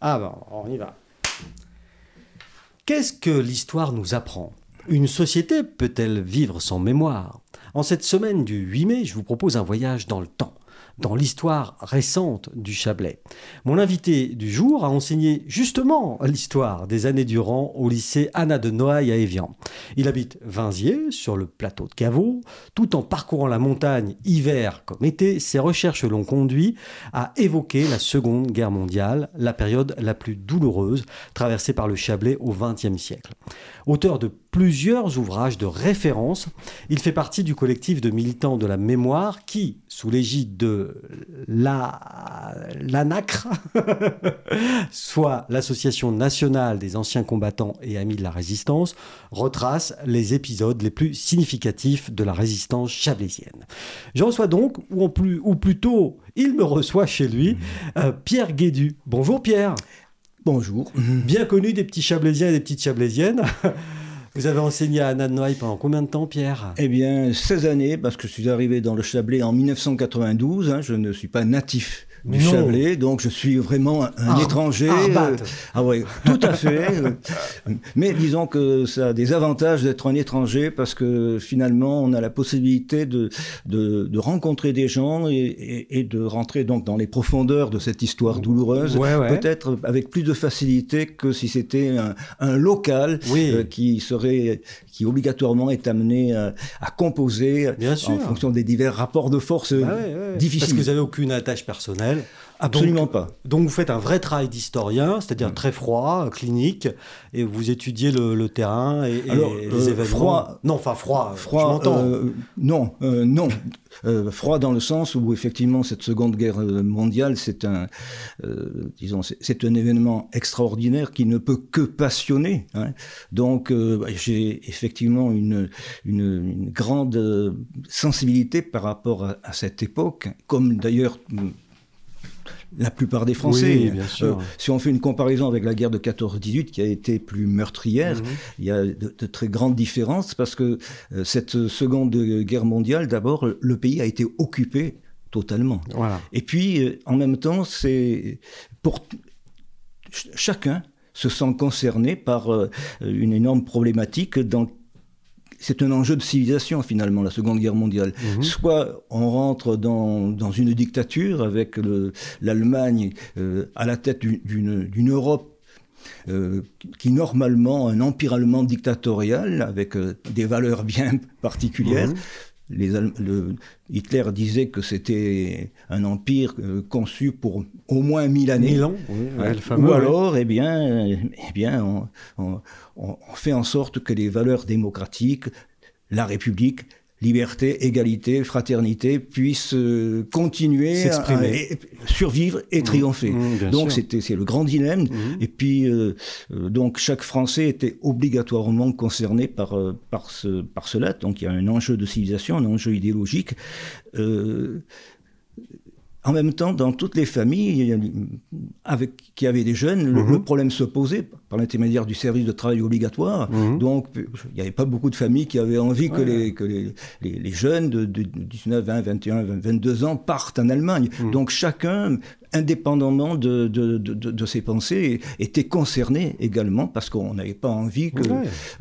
Ah ben, on y va. Qu'est-ce que l'histoire nous apprend? Une société peut-elle vivre sans mémoire? En cette semaine du 8 mai, je vous propose un voyage dans le temps dans l'histoire récente du Chablais. Mon invité du jour a enseigné justement l'histoire des années durant au lycée Anna de Noailles à Évian. Il habite Vinziers, sur le plateau de Caveau. Tout en parcourant la montagne hiver comme été, ses recherches l'ont conduit à évoquer la Seconde Guerre mondiale, la période la plus douloureuse traversée par le Chablais au XXe siècle. Auteur de plusieurs ouvrages de référence. Il fait partie du collectif de militants de la mémoire qui, sous l'égide de la l'ANACRE, soit l'Association nationale des anciens combattants et amis de la résistance, retrace les épisodes les plus significatifs de la résistance chablaisienne. Je reçois donc, ou, plus, ou plutôt, il me reçoit chez lui, euh, Pierre Guédu. Bonjour Pierre. Bonjour. Bien connu des petits chablaisiens et des petites chablaisiennes. Vous avez enseigné à Anna pendant combien de temps, Pierre? Eh bien, 16 années, parce que je suis arrivé dans le Chablais en 1992. Hein, je ne suis pas natif du Chablais, donc je suis vraiment un, étranger. Euh, ah oui, tout à fait. Mais disons que ça a des avantages d'être un étranger parce que finalement on a la possibilité de, de, rencontrer des gens et, et, de rentrer donc dans les profondeurs de cette histoire douloureuse, peut-être avec plus de facilité que si c'était un, un, local euh, qui serait qui obligatoirement est amené à, composer en fonction des divers rapports de force bah difficiles. Parce que vous n'avez aucune attache personnelle. Absolument pas. Donc vous faites un vrai travail d'historien, c'est-à-dire très froid, clinique, et vous étudiez le, terrain et, les euh, événements. Froid. Non, enfin froid. Froid. Euh, non, euh, non. froid dans le sens où effectivement cette Seconde Guerre mondiale, c'est un, disons, c'est un événement extraordinaire qui ne peut que passionner. Hein. Donc j'ai effectivement une, une, grande sensibilité par rapport à, à cette époque, comme d'ailleurs la plupart des Français. Euh, si on fait une comparaison avec la guerre de 14-18, qui a été plus meurtrière, mhm. il y a de, très grandes différences parce que euh, cette seconde guerre mondiale, d'abord, le pays a été occupé totalement. Et puis, euh, en même temps, c'est pour chacun se sent concerné par une énorme problématique dans c'est un enjeu de civilisation finalement, la Seconde Guerre mondiale. Mhm. Soit on rentre dans, dans une dictature avec l'Allemagne euh, à la tête d'une Europe euh, qui normalement un empire allemand dictatorial avec euh, des valeurs bien particulières. Le, Hitler disait que c'était un empire euh, conçu pour au moins mille années. Mille ans, Ou alors, eh bien, eh bien on, fait en sorte que les valeurs démocratiques, la République, liberté, égalité, fraternité puissent euh, continuer à, survivre et mmh. triompher. Mmh, donc c'était c'est le grand dilemme. Mmh. Et puis euh, euh, donc chaque Français était obligatoirement concerné par par ce par cela. Donc il y a un enjeu de civilisation, un enjeu idéologique. En même temps, dans toutes les familles avec, qui avaient des jeunes, le, mhm. problème se posait par l'intermédiaire du service de travail obligatoire. Mhm. Donc, il n'y avait pas beaucoup de familles qui avaient envie que, les, que les, les, jeunes de, 19, 20, 21, 22 ans partent en Allemagne. Mhm. Donc, chacun indépendamment de, de, de, ses pensées, était concerné également parce qu'on n'avait pas envie que,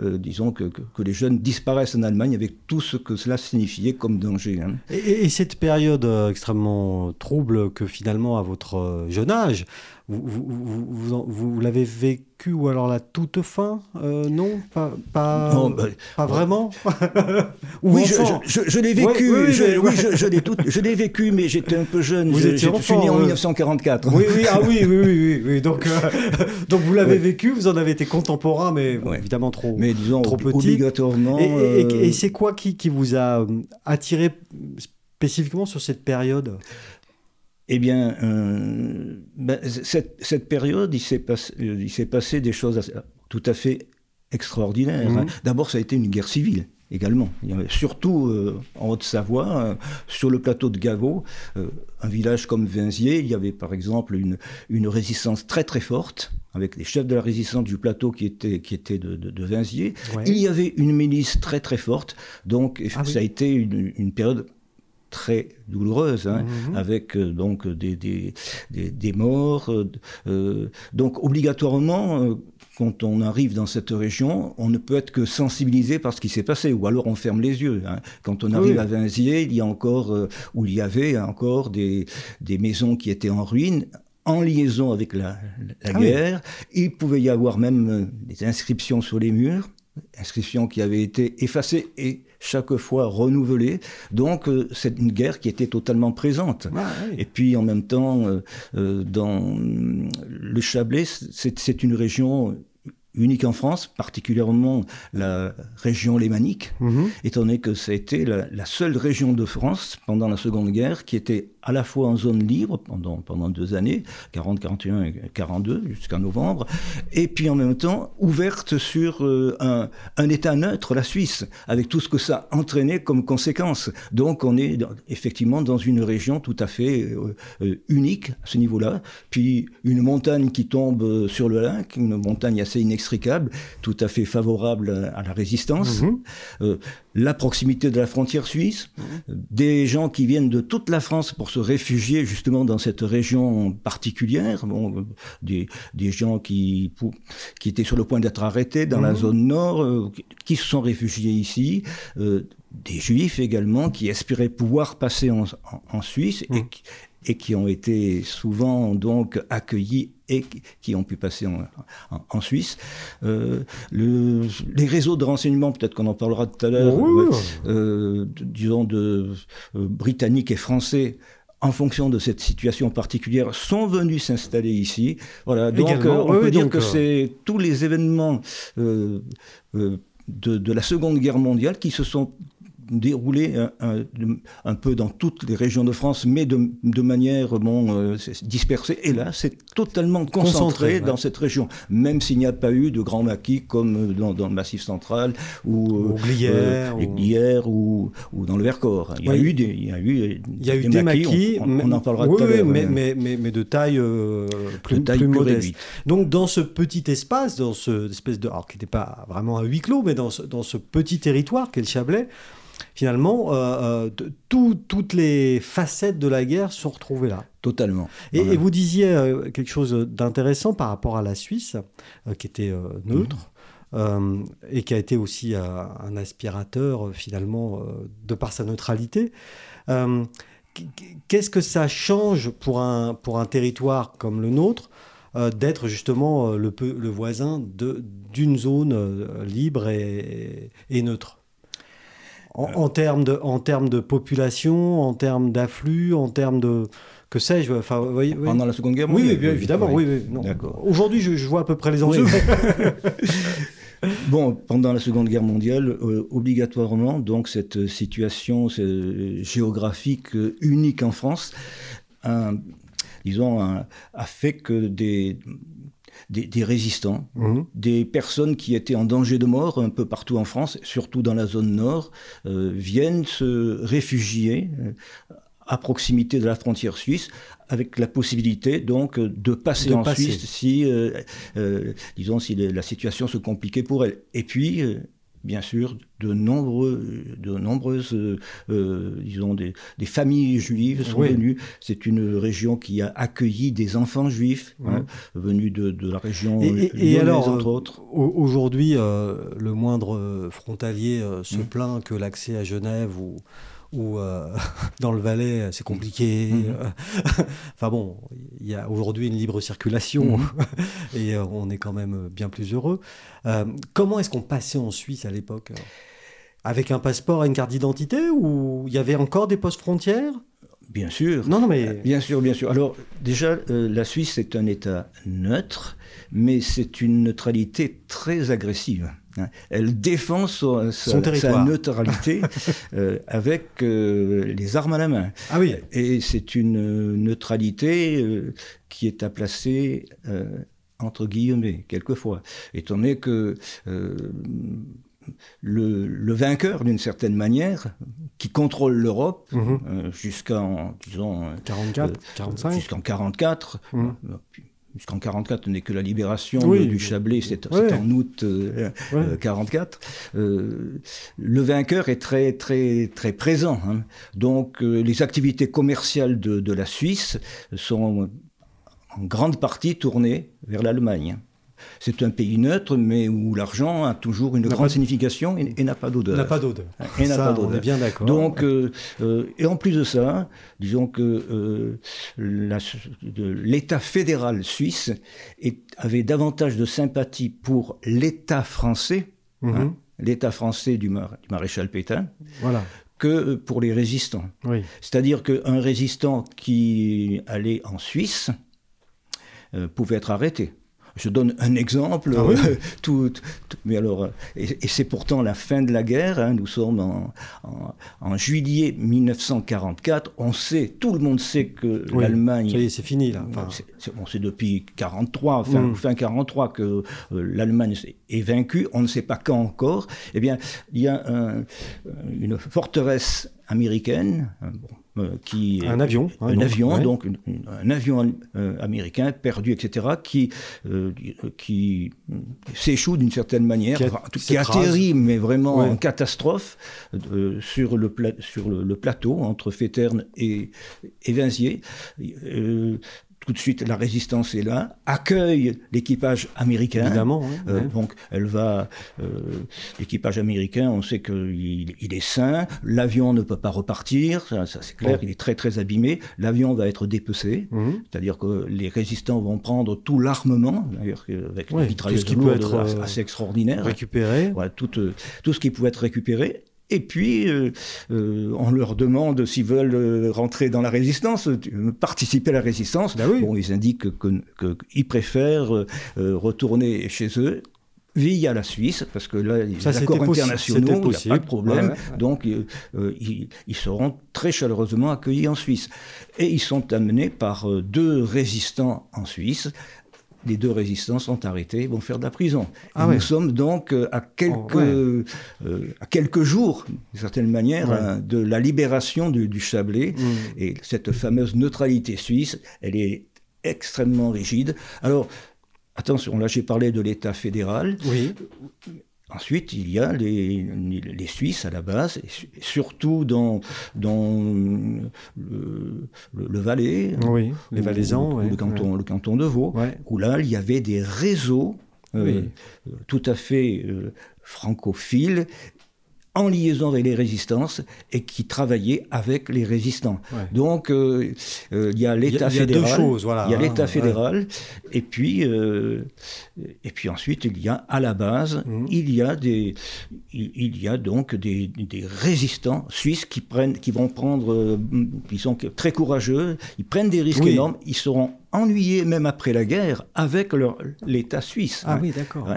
euh, disons, que, que, les jeunes disparaissent en Allemagne avec tout ce que cela signifiait comme danger. Hein. Et, cette période euh, extrêmement trouble que finalement, à votre euh, jeune âge, vous, vous, vous, l'avez vécu ou alors la toute fin euh, Non, pas, pas, bah, pas vraiment Oui, je, je, l'ai vécu. Oui, je, l'ai vécu, mais j'étais un peu jeune. Vous je, étiez suis né en 1944. Oui, oui, ah oui, oui, oui, oui, Donc, euh, donc vous l'avez vécu, vous en avez été contemporain, mais évidemment trop, mais disons, trop petit. Obligatoirement. Et, et, et c'est quoi qui, qui vous a attiré spécifiquement sur cette période? Eh bien, euh, ben, cette, cette, période, il s'est passé, euh, passé, des choses tout à fait extraordinaires. Hein. Mhm. D'abord, ça a été une guerre civile également. Il y avait surtout euh, en Haute-Savoie, sur le plateau de Gaveau, un village comme Vinziers, il y avait par exemple une, une, résistance très très forte, avec les chefs de la résistance du plateau qui étaient, qui étaient de, de, Il y avait une milice très très forte, donc ah ça a été une, une période très douloureuse, hein, mhm. avec euh, donc des, des, des, morts. Euh, donc obligatoirement, quand on arrive dans cette région, on ne peut être que sensibilisé par ce qui s'est passé, ou alors on ferme les yeux. Hein. Quand on arrive à Vinziers, il y a encore, où il y avait encore des, des maisons qui étaient en ruine, en liaison avec la, la ah guerre. Il pouvait y avoir même des inscriptions sur les murs, inscriptions qui avaient été effacées et chaque fois renouvelées. Donc euh, c'est une guerre qui était totalement présente. Ah et puis en même temps, euh, euh, dans le Chablais, c'est une région unique en France, particulièrement la région lémanique, mhm. étant donné que ça a été la, la, seule région de France pendant la Seconde Guerre qui était à la fois en zone libre pendant, pendant deux années, 40, 41 et 42 jusqu'à novembre, et puis en même temps ouverte sur euh, un, un, État neutre, la Suisse, avec tout ce que ça entraînait comme conséquence. Donc on est effectivement dans une région tout à fait euh, euh, unique à ce niveau-là. Puis une montagne qui tombe sur le lac, une montagne assez inextricable, tout à fait favorable à la résistance. Mhm la proximité de la frontière suisse, des gens qui viennent de toute la France pour se réfugier justement dans cette région particulière, bon, des, des, gens qui, qui étaient sur le point d'être arrêtés dans la mhm. zone nord, euh, qui se sont réfugiés ici, euh, des juifs également qui espéraient pouvoir passer en, en, Suisse et, mhm et qui ont été souvent donc accueillis et qui ont pu passer en, en, Suisse. Euh, le, les réseaux de renseignement, peut-être qu'on en parlera tout à l'heure, euh, disons de euh, britanniques et français, en fonction de cette situation particulière, sont venus s'installer ici. Voilà, donc on peut dire que c'est tous les événements de, de, la Seconde Guerre mondiale qui se sont déroulé un, un, peu dans toutes les régions de France, mais de, de manière bon, euh, dispersée. Et là, c'est totalement concentré, dans cette région, même s'il n'y a pas eu de grands maquis comme dans, dans le Massif central ou, euh, ou... ou... dans le Vercors. Il y a eu des, il y a eu, il y a des, eu des maquis, on, en parlera tout à l'heure. Mais, mais, mais, mais, de taille, euh, plus, taille plus, modeste. Donc dans ce petit espace, dans ce espèce de, alors qui n'était pas vraiment un huis clos, mais dans ce, dans ce petit territoire qu'est le Chablais, finalement, euh, euh, toutes les facettes de la guerre sont retrouvées là. Totalement. Et, vous disiez euh, quelque chose d'intéressant par rapport à la Suisse, qui était neutre. Et qui a été aussi un aspirateur finalement de par sa neutralité. Qu'est-ce que ça change pour un, pour un territoire comme le nôtre d'être justement le, le voisin d'une zone libre et neutre? En, termes de, en termes de population, en termes d'afflux, en termes de que sais-je enfin, Pendant la Seconde Guerre mondiale Oui, évidemment, oui. Aujourd'hui, je, vois à peu près les enjeux. bon, pendant la Seconde Guerre mondiale, euh, obligatoirement, donc cette situation géographique unique en France, disons, a fait que des des, résistants, mhm. des personnes qui étaient en danger de mort un peu partout en France, surtout dans la zone nord, euh, viennent se réfugier euh, à proximité de la frontière suisse, avec la possibilité donc de passer en Suisse si, euh, disons, si la situation se compliquait pour elle. Et puis, bien sûr, de, nombreux, de nombreuses, euh, disons, des, familles juives sont venues. C'est une région qui a accueilli des enfants juifs hein, venus de, de, la région et, et, alors, entre autres. Aujourd'hui, euh, le moindre frontalier euh, se mmh. plaint que l'accès à Genève ou ou euh, dans le Valais, c'est compliqué. Mhm. enfin bon, il y a aujourd'hui une libre circulation mhm. et euh, on est quand même bien plus heureux. Euh, comment est-ce qu'on passait en Suisse à l'époque? Avec un passeport et une carte d'identité ou il y avait encore des postes frontières? Bien sûr. Non, non, mais... Bien sûr, bien sûr. Alors, déjà, la Suisse est un État neutre, mais c'est une neutralité très agressive. Elle défend sa, neutralité euh, avec euh, les armes à la main. Ah oui. Et c'est une neutralité euh, qui est à placer entre guillemets, quelquefois. Étant donné que le, vainqueur, d'une certaine manière, qui contrôle l'Europe mhm. jusqu'en, disons, 44, 45 Jusqu'en 44, puisqu'en 44 ce n'est que la libération du Chablais, c'est en août 44. le vainqueur est très très très présent. Hein. Donc les activités commerciales de, de la Suisse sont en grande partie tournées vers l'Allemagne. C'est un pays neutre, mais où l'argent a toujours une grande signification et, n'a pas d'odeur. N'a pas d'odeur. Et n'a pas d'odeur. On est bien d'accord. Donc, euh, euh, et en plus de ça, disons que euh, l'État fédéral suisse avait davantage de sympathie pour l'État français, mhm. hein, l'État français du, maréchal Pétain, voilà que pour les résistants. Oui. C'est-à-dire qu'un résistant qui allait en Suisse pouvait être arrêté. Je donne un exemple. Ah tout, mais alors, et, c'est pourtant la fin de la guerre. Hein, nous sommes en, juillet 1944. On sait, tout le monde sait que l'Allemagne. Y est, c'est fini là. c'est depuis 43, fin, mm. fin 43 que euh, l'Allemagne est vaincue. On ne sait pas quand encore. Eh bien, il y a une forteresse américaine. Bon, euh, qui un avion, hein, un avion, donc un avion euh, américain perdu, etc., qui euh, qui s'échoue d'une certaine manière, qui, atterrit, mais vraiment en catastrophe sur le sur le, plateau entre Féterne et, et Vinziers tout de suite la résistance est là, accueille l'équipage américain. Évidemment. Euh, donc elle va, euh, l'équipage américain, on sait qu'il il est sain, l'avion ne peut pas repartir, ça, c'est clair, il est très très abîmé, l'avion va être dépecé, mhm. c'est-à-dire que les résistants vont prendre tout l'armement, d'ailleurs avec mitrailleuse qui peut être euh, assez extraordinaire. Récupéré. tout, tout ce qui pouvait être récupéré, et puis, euh, euh, on leur demande s'ils veulent euh, rentrer dans la résistance, participer à la résistance. Ben bon, ils indiquent qu'ils préfèrent retourner chez eux via la Suisse, parce que là, les accords internationaux, il n'y a pas de problème. Donc, ils, ils, seront très chaleureusement accueillis en Suisse. Et ils sont amenés par deux résistants en Suisse, les deux résistants sont arrêtés, vont faire de la prison. Ah nous sommes donc euh, à quelques, oh, euh, à quelques jours, d'une certaine manière, hein, de la libération du, Chablais. Mm. Et cette fameuse neutralité suisse, elle est extrêmement rigide. Alors, attention, là j'ai parlé de l'État fédéral. Oui. Ensuite, il y a les, les, Suisses à la base, surtout dans, dans le, le, Valais, oui, les Valaisans, le, canton, le canton de Vaud, où là, il y avait des réseaux euh, tout à fait euh, francophiles en liaison avec les résistances et qui travaillaient avec les résistants. Donc euh, euh, il y a l'État fédéral, il y a l'État fédéral, et puis euh, et puis ensuite il y a à la base mhm. il y a des il, y a donc des, des, résistants suisses qui prennent qui vont prendre ils sont très courageux, ils prennent des risques énormes, ils seront ennuyés même après la guerre avec l'État suisse. Ah oui, d'accord.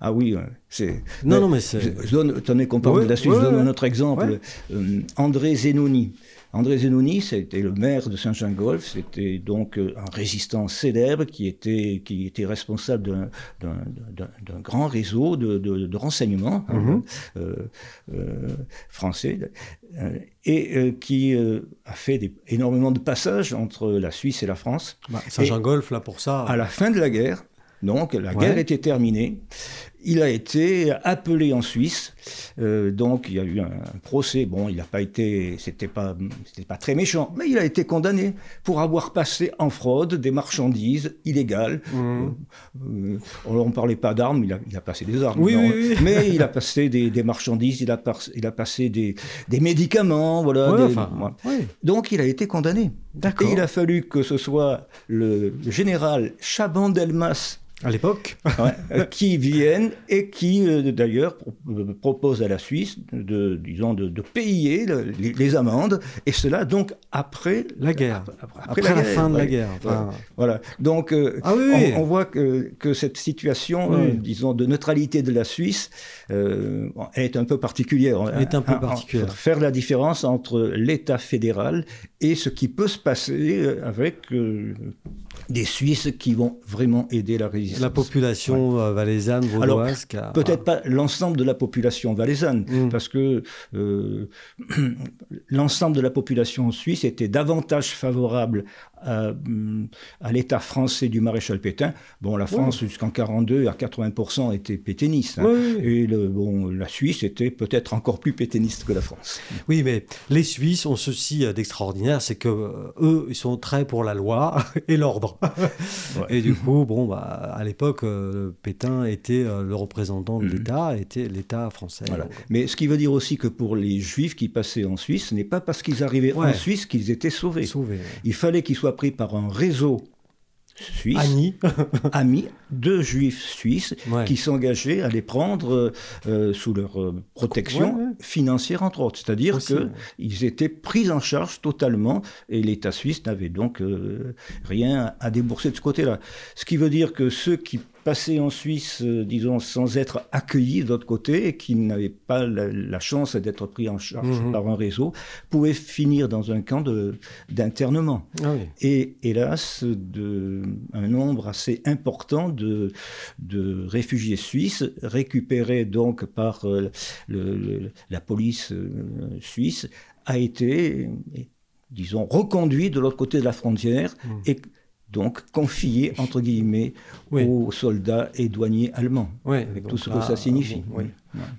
Ah oui, c'est. Non, non, mais c'est. Je donne, tenez qu'on parle de la Suisse, je donne un autre exemple. Euh, André Zenoni. André Zenoni, c'était le maire de Saint-Jean-Golf, c'était donc euh, un résistant célèbre qui était, qui était responsable d'un grand réseau de, de, renseignements hein, mhm. euh, français et qui a fait des, énormément de passages entre la Suisse et la France. Bah, Saint-Jean-Golf, là, pour ça. À la fin de la guerre, donc la guerre était terminée. Il a été appelé en Suisse, euh, donc il y a eu un, procès. Bon, il n'a pas été, c'était pas, c'était pas très méchant, mais il a été condamné pour avoir passé en fraude des marchandises illégales. Mmh. Euh, euh, on ne parlait pas d'armes, il a, il a, passé des armes, oui, oui, mais il a passé des, marchandises, il a, il a passé des, des médicaments, voilà. donc il a été condamné. Et il a fallu que ce soit le général Chaban-Delmas à l'époque, euh, qui viennent et qui euh, d'ailleurs euh, proposent à la Suisse de, disons, de, payer les, amendes, et cela donc après la guerre, après, la, fin de la guerre. Voilà. Donc ah on, voit que, que cette situation, disons, de neutralité de la Suisse, elle est un peu particulière. Elle est un peu particulière. Faire la différence entre l'État fédéral et ce qui peut se passer avec des Suisses qui vont vraiment aider la résistance. La population euh, valaisanne, vaudoise. Peut-être pas l'ensemble de la population valaisanne, mm. parce que euh, l'ensemble de la population suisse était davantage favorable à, l'État français du maréchal Pétain. Bon, la France, jusqu'en 42 à 80% était pétainiste. Hein. Et le, bon, la Suisse était peut-être encore plus pétainiste que la France. Oui, mais les Suisses ont ceci d'extraordinaire, c'est que euh, eux, ils sont très pour la loi et l'ordre. Et du coup, bon, bah, à l'époque, euh, Pétain était euh, le représentant de mm-hmm. l'État, était l'État français. Mais ce qui veut dire aussi que pour les Juifs qui passaient en Suisse, ce n'est pas parce qu'ils arrivaient en Suisse qu'ils étaient sauvés. Il fallait qu'ils soient pris par un réseau suisse, amis, deux juifs suisses qui s'engageaient à les prendre euh, sous leur euh, protection financière, entre autres. C'est-à-dire qu'ils étaient pris en charge totalement et l'État suisse n'avait donc euh, rien à débourser de ce côté-là. Ce qui veut dire que ceux qui passer en Suisse, euh, disons, sans être accueillis de l'autre côté, et qui n'avaient pas la, chance d'être pris en charge mhm. par un réseau, pouvaient finir dans un camp d'internement. Ah et hélas, de, un nombre assez important de, de réfugiés suisses, récupérés donc par euh, le, la police euh, suisse, a été, disons, reconduit de l'autre côté de la frontière mhm. et donc confié, entre guillemets, aux soldats et douaniers allemands, avec tout ce que ça signifie.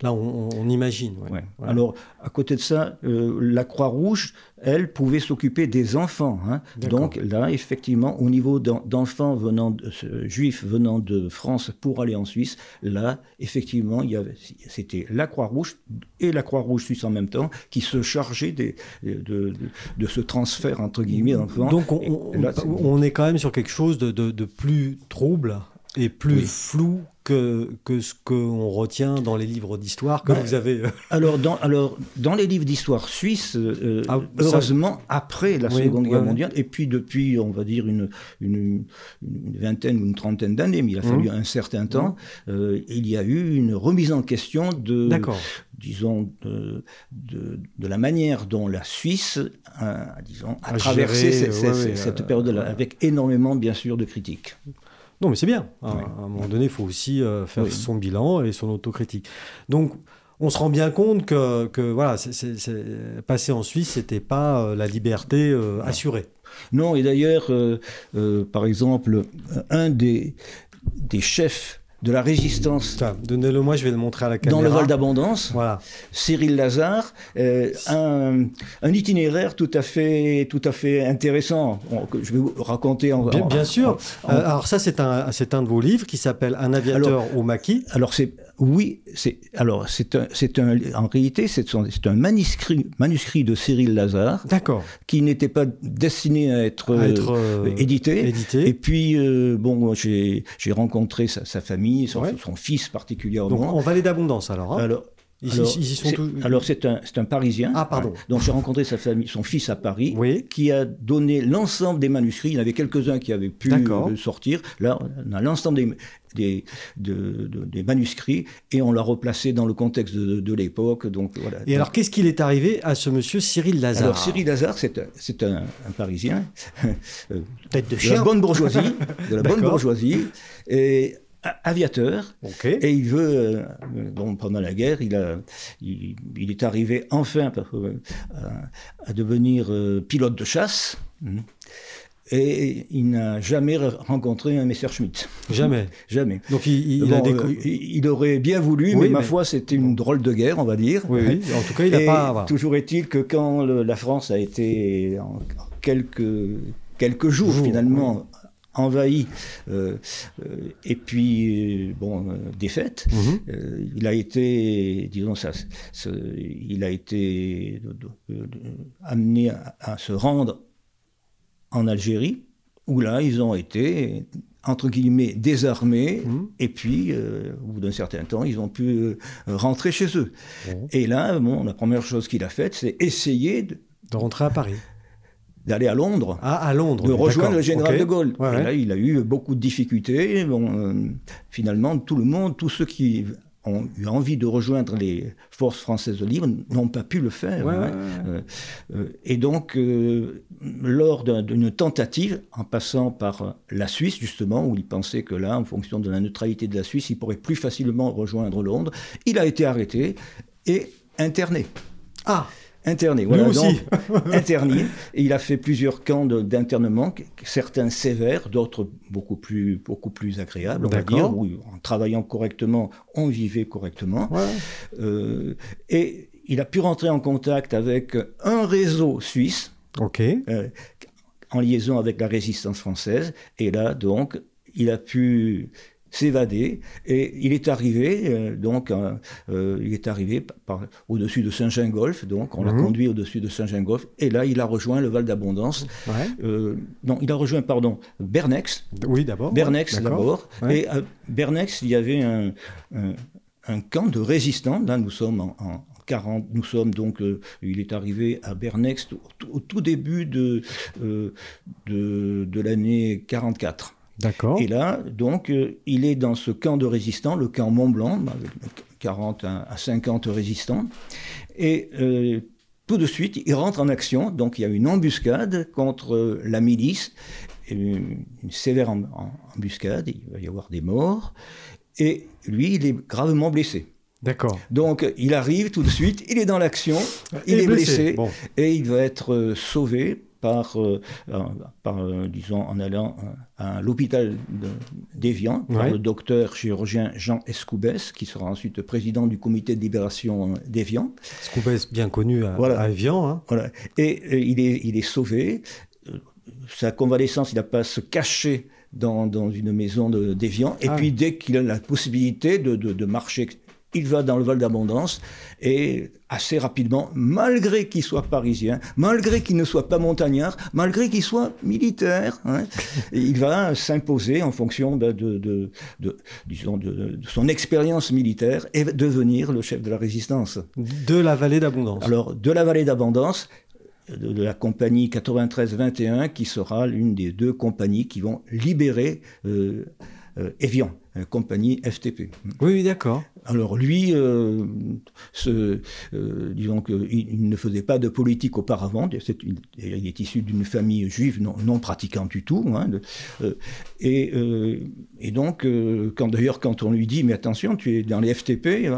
Là, on, imagine. Alors, à côté de ça, euh, la Croix-Rouge, elle, pouvait s'occuper des enfants. Hein. Donc là, effectivement, au niveau d'enfants venant de, euh, juifs venant de France pour aller en Suisse, là, effectivement, c'était la Croix-Rouge et la Croix-Rouge suisse en même temps qui se chargeaient des, de, de, ce transfert, entre guillemets, d'enfants. Donc, on, est quand même sur quelque chose de, plus trouble et plus flou que, que ce qu'on retient dans les livres d'histoire que bah, vous avez. Euh, alors, dans, alors, dans les livres d'histoire suisse, euh, ah, heureusement, après la Seconde Guerre mondiale, et puis depuis, on va dire, une, une, vingtaine ou une trentaine d'années, mais il a fallu mmh. un certain temps, mmh. euh, il y a eu une remise en question de, disons, de, de, la manière dont la Suisse a, disons, a, traversé cette période-là, avec énormément, bien sûr, de critiques. Non, mais c'est bien. À, un moment donné, il faut aussi euh, faire son bilan et son autocritique. Donc, on se rend bien compte que, que voilà, passer en Suisse, c'était pas euh, la liberté euh, assurée. Non, et d'ailleurs, par exemple, un des, des chefs de la résistance. Donnez-le-moi, je vais le montrer à la caméra. Dans le vol d'abondance, voilà. Cyril Lazare, euh, un, itinéraire tout à fait, tout à fait intéressant. Je vais vous raconter en. Bien, sûr. Euh, alors ça, c'est un, c'est un de vos livres qui s'appelle Un aviateur au maquis. Alors c'est oui, c'est alors c'est un, c'est un, en réalité c'est, un manuscrit, manuscrit de Cyril Lazare, d'accord, qui n'était pas destiné à être, euh, édité. édité. Et puis bon, j'ai, j'ai rencontré sa, sa famille son, fils particulièrement. Donc en vallée d'abondance alors. Hein alors alors, c'est un, un, Parisien. Ah, pardon. Donc j'ai rencontré sa famille, son fils à Paris, qui a donné l'ensemble des manuscrits. Il y en avait quelques-uns qui avaient pu sortir. Là, on a l'ensemble des, des, des manuscrits et on l'a replacé dans le contexte de, l'époque. Donc, voilà. Et alors, qu'est-ce qu'il est arrivé à ce monsieur Cyril Lazare Alors, Cyril Lazare, c'est un, un, Parisien. Tête de chien. De la bonne bourgeoisie. de la bonne bourgeoisie. Et aviateur. Et il veut, euh, bon, pendant la guerre, il, a, il, est arrivé enfin euh, à, devenir euh, pilote de chasse. Hmm. Et il n'a jamais rencontré un Messerschmitt. Jamais. Jamais. Donc il, il, aurait bien voulu, mais, ma foi, c'était une drôle de guerre, on va dire. Oui, en tout cas, il n'a pas. Toujours est-il que quand la France a été en quelques, quelques jours, finalement, envahi euh, euh, et puis euh, bon défaite. Mhm. il a été, disons ça, il a été amené à, se rendre en Algérie où là ils ont été entre guillemets désarmés mhm. et puis au bout d'un certain temps ils ont pu rentrer chez eux. Mhm. Et là bon la première chose qu'il a faite c'est essayer de, de rentrer à Paris d'aller à Londres. Ah, à Londres. De rejoindre le général de Gaulle. et là, il a eu beaucoup de difficultés. Bon, euh, finalement, tout le monde, tous ceux qui ont eu envie de rejoindre les forces françaises de libre n'ont pas pu le faire. Hein. Euh, euh, et donc, lors d'une tentative, en passant par la Suisse, justement, où il pensait que là, en fonction de la neutralité de la Suisse, il pourrait plus facilement rejoindre Londres, il a été arrêté et interné. Ah Interné, voilà. aussi. interné. Et il a fait plusieurs camps d'internement, certains sévères, d'autres beaucoup plus, beaucoup plus agréables, on va dire, où en travaillant correctement, on vivait correctement. Euh, et il a pu rentrer en contact avec un réseau suisse. Ok. Euh, en liaison avec la résistance française. Et là, donc, il a pu s'évader. Et il est arrivé euh, donc euh, euh, il est arrivé au-dessus de Saint-Gingolf donc on l'a mhm. conduit au-dessus de Saint-Gingolf et là il a rejoint le Val d'Abondance. Non il a rejoint pardon Bernex. Oui d'abord Bernex d'abord. Et à Bernex il y avait un, un, camp de résistants. Là nous sommes en, 40, nous sommes donc, il est arrivé à Bernex au, tout début de, de, de l'année 44. D'accord. Et là, donc, euh, il est dans ce camp de résistants, le camp Mont Blanc, avec 40 à 50 résistants. Et euh, tout de suite, il rentre en action. Donc, il y a une embuscade contre la milice, une, sévère embuscade. Il va y avoir des morts. Et lui, il est gravement blessé. D'accord. Donc, il arrive tout de suite, il est dans l'action, il est blessé, et il va être euh, sauvé par, euh, par euh, disons, en allant euh, à l'hôpital d'Evian, par le docteur chirurgien Jean Escoubès, qui sera ensuite président du comité de libération d'Evian. Escoubès, bien connu à, Evian. Hein. Voilà. Et, il, est, il est sauvé. Sa convalescence, il n'a pas à se cacher dans, dans, une maison d'Evian. Et ah. puis, dès qu'il a la possibilité de, de, de marcher il va dans le Val d'Abondance et assez rapidement, malgré qu'il soit parisien, malgré qu'il ne soit pas montagnard, malgré qu'il soit militaire, hein, il va s'imposer en fonction de, de, disons de, son expérience militaire et devenir le chef de la résistance. De la vallée d'Abondance. Alors, de la vallée d'Abondance, de, la compagnie 93-21, qui sera l'une des deux compagnies qui vont libérer euh, Evian, compagnie FTP. Oui, d'accord. Alors lui, euh, ce, euh, disons qu'il ne faisait pas de politique auparavant. il est issu d'une famille juive non, non, pratiquante du tout. Hein, et, et, donc, quand d'ailleurs, quand on lui dit, mais attention, tu es dans les FTP,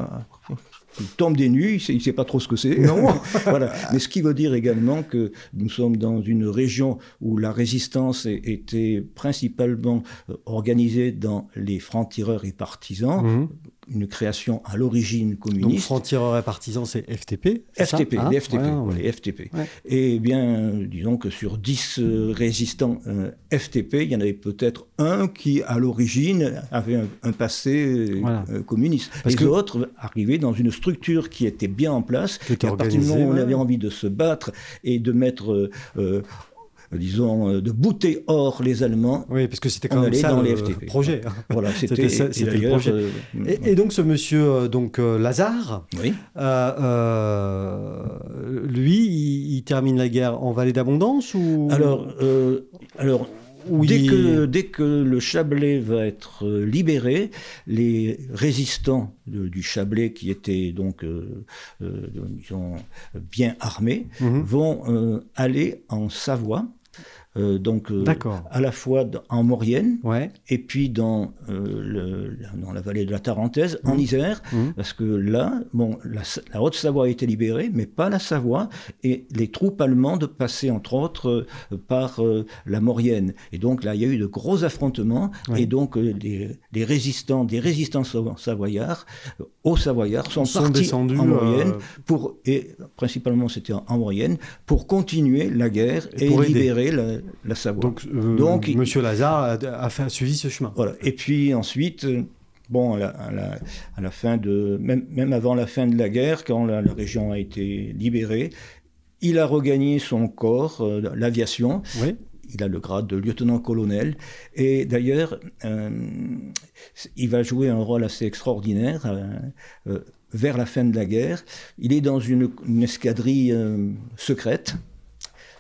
il tombe des nues, il ne sait, pas trop ce que c'est. Non. voilà. Mais ce qui veut dire également que nous sommes dans une région où la résistance était principalement euh, organisée dans les francs-tireurs et partisans. Mhm une création à l'origine communiste. Donc franc-tireur et partisan, c'est FTP FTP, les FTP, les FTP. Et bien, disons que sur 10 euh, résistants euh, FTP, il y en avait peut-être un qui, à l'origine, avait un, passé euh, communiste. Parce les que... autres arrivaient dans une structure qui était bien en place. Et à partir du moment où on avait envie de se battre et de mettre disons, euh, de bouter hors les Allemands. Oui, parce que c'était quand même ça dans le les FTP. projet. Voilà, c'était le projet. Euh, et, donc ce monsieur, donc Lazare, oui. lui, il, termine la guerre en vallée d'abondance ou Alors, alors. Dès, que, dès que le Chablais va être libéré, les résistants du Chablais, qui étaient donc disons, bien armés, mhm. vont aller en Savoie euh, donc euh, à la fois en Maurienne et puis dans, euh, le, dans la vallée de la Tarentaise, en mmh. Isère, mmh. parce que là, bon, la, Haute-Savoie a été libérée, mais pas la Savoie, et les troupes allemandes passaient entre autres par la Maurienne. Et donc là, il y a eu de gros affrontements, et donc les, résistants, des résistants savoyards, aux Savoyards, sont, partis en Maurienne, pour, et principalement c'était en, Maurienne, pour continuer la guerre et, libérer la, la Savoie. Donc, euh, Monsieur Lazare a, fait, suivi ce chemin. Voilà. Et puis ensuite, euh, bon, à la, fin de, même, même, avant la fin de la guerre, quand la, région a été libérée, il a regagné son corps, euh, l'aviation. Oui. Il a le grade de lieutenant-colonel. Et d'ailleurs, il va jouer un rôle assez extraordinaire vers la fin de la guerre. Il est dans une, une escadrille secrète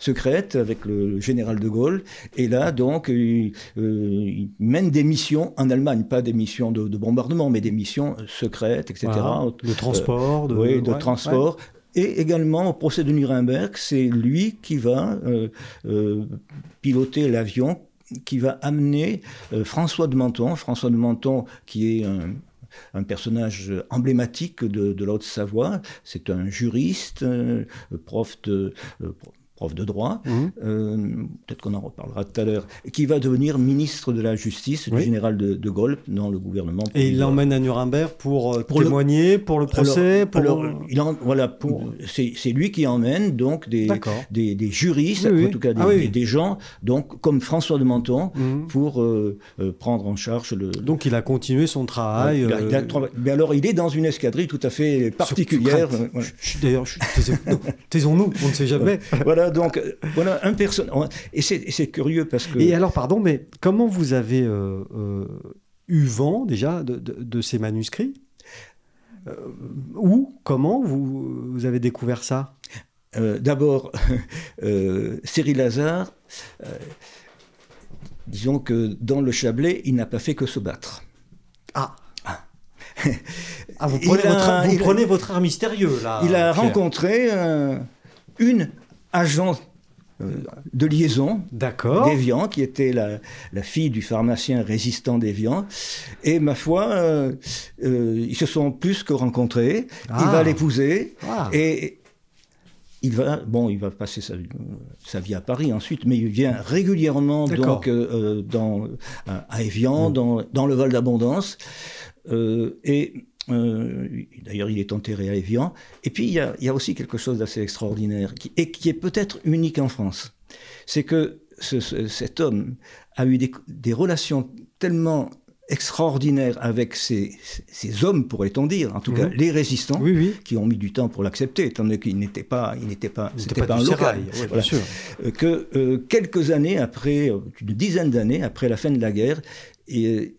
secrète avec le général de Gaulle. Et là, donc, il, euh, mène des missions en Allemagne, pas des missions de, bombardement, mais des missions secrètes, etc. De transport. de, oui, de transport. Et également au procès de Nuremberg, c'est lui qui va euh, euh, piloter l'avion qui va amener François de Menton, François de Menton qui est un, un personnage emblématique de, de la Haute-Savoie. C'est un juriste, euh, prof de, euh, prof de droit, Mhm. euh, peut-être qu'on en reparlera tout à l'heure, qui va devenir ministre de la Justice Oui. du général de, de Gaulle dans le gouvernement. Et il l'emmène à Nuremberg pour, euh, le- témoigner, pour le procès, alors, pour... alors, il en- voilà, pour, c'est, lui qui emmène donc des, D'accord. des, des juristes, Oui, oui. en tout cas des, Ah des- gens, donc comme François de Menton, Mhm. pour euh, euh, prendre en charge le. Donc il a continué son travail. il a- il a trava- Mais alors, il est dans une escadrille tout à fait particulière. Voilà. D'ailleurs, taisons-nous, on ne sait jamais. voilà, donc, euh, voilà un personnage. Et c'est, curieux parce que. Et alors, pardon, mais comment vous avez euh, euh, eu vent déjà de, de- de ces manuscrits? Euh, Où Comment vous, vous avez découvert ça? D'abord, Cyril Lazare, disons que dans le Chablais, il n'a pas fait que se battre. Ah Ah, vous Il prenez, a- votre, vous a- prenez votre air mystérieux, là. il a Pierre. rencontré euh, une agent euh, de liaison D'accord. d'Evian, qui était la, la fille du pharmacien résistant d'Evian. Et ma foi, euh, euh, ils se sont plus que rencontrés. Ah. Il va l'épouser. Ah. Et il va, bon, il va passer sa, sa vie à Paris ensuite, mais il vient régulièrement donc euh, dans, à à Évian, dans, dans le Val d'Abondance. Et euh, d'ailleurs, il est enterré à Évian. Et puis, il y a, il y a aussi quelque chose d'assez extraordinaire, qui, et qui est peut-être unique en France. C'est que ce- ce- cet homme a eu des, des relations tellement extraordinaires avec ces, ces hommes, pourrait-on dire, en tout cas Mhm. les résistants, Oui, oui. qui ont mis du temps pour l'accepter, étant donné qu'il n'était pas, il n'était pas, C'était pas, un local. ouais, Voilà. Euh, Que euh, quelques années après, une dizaine d'années après la fin de la guerre, et,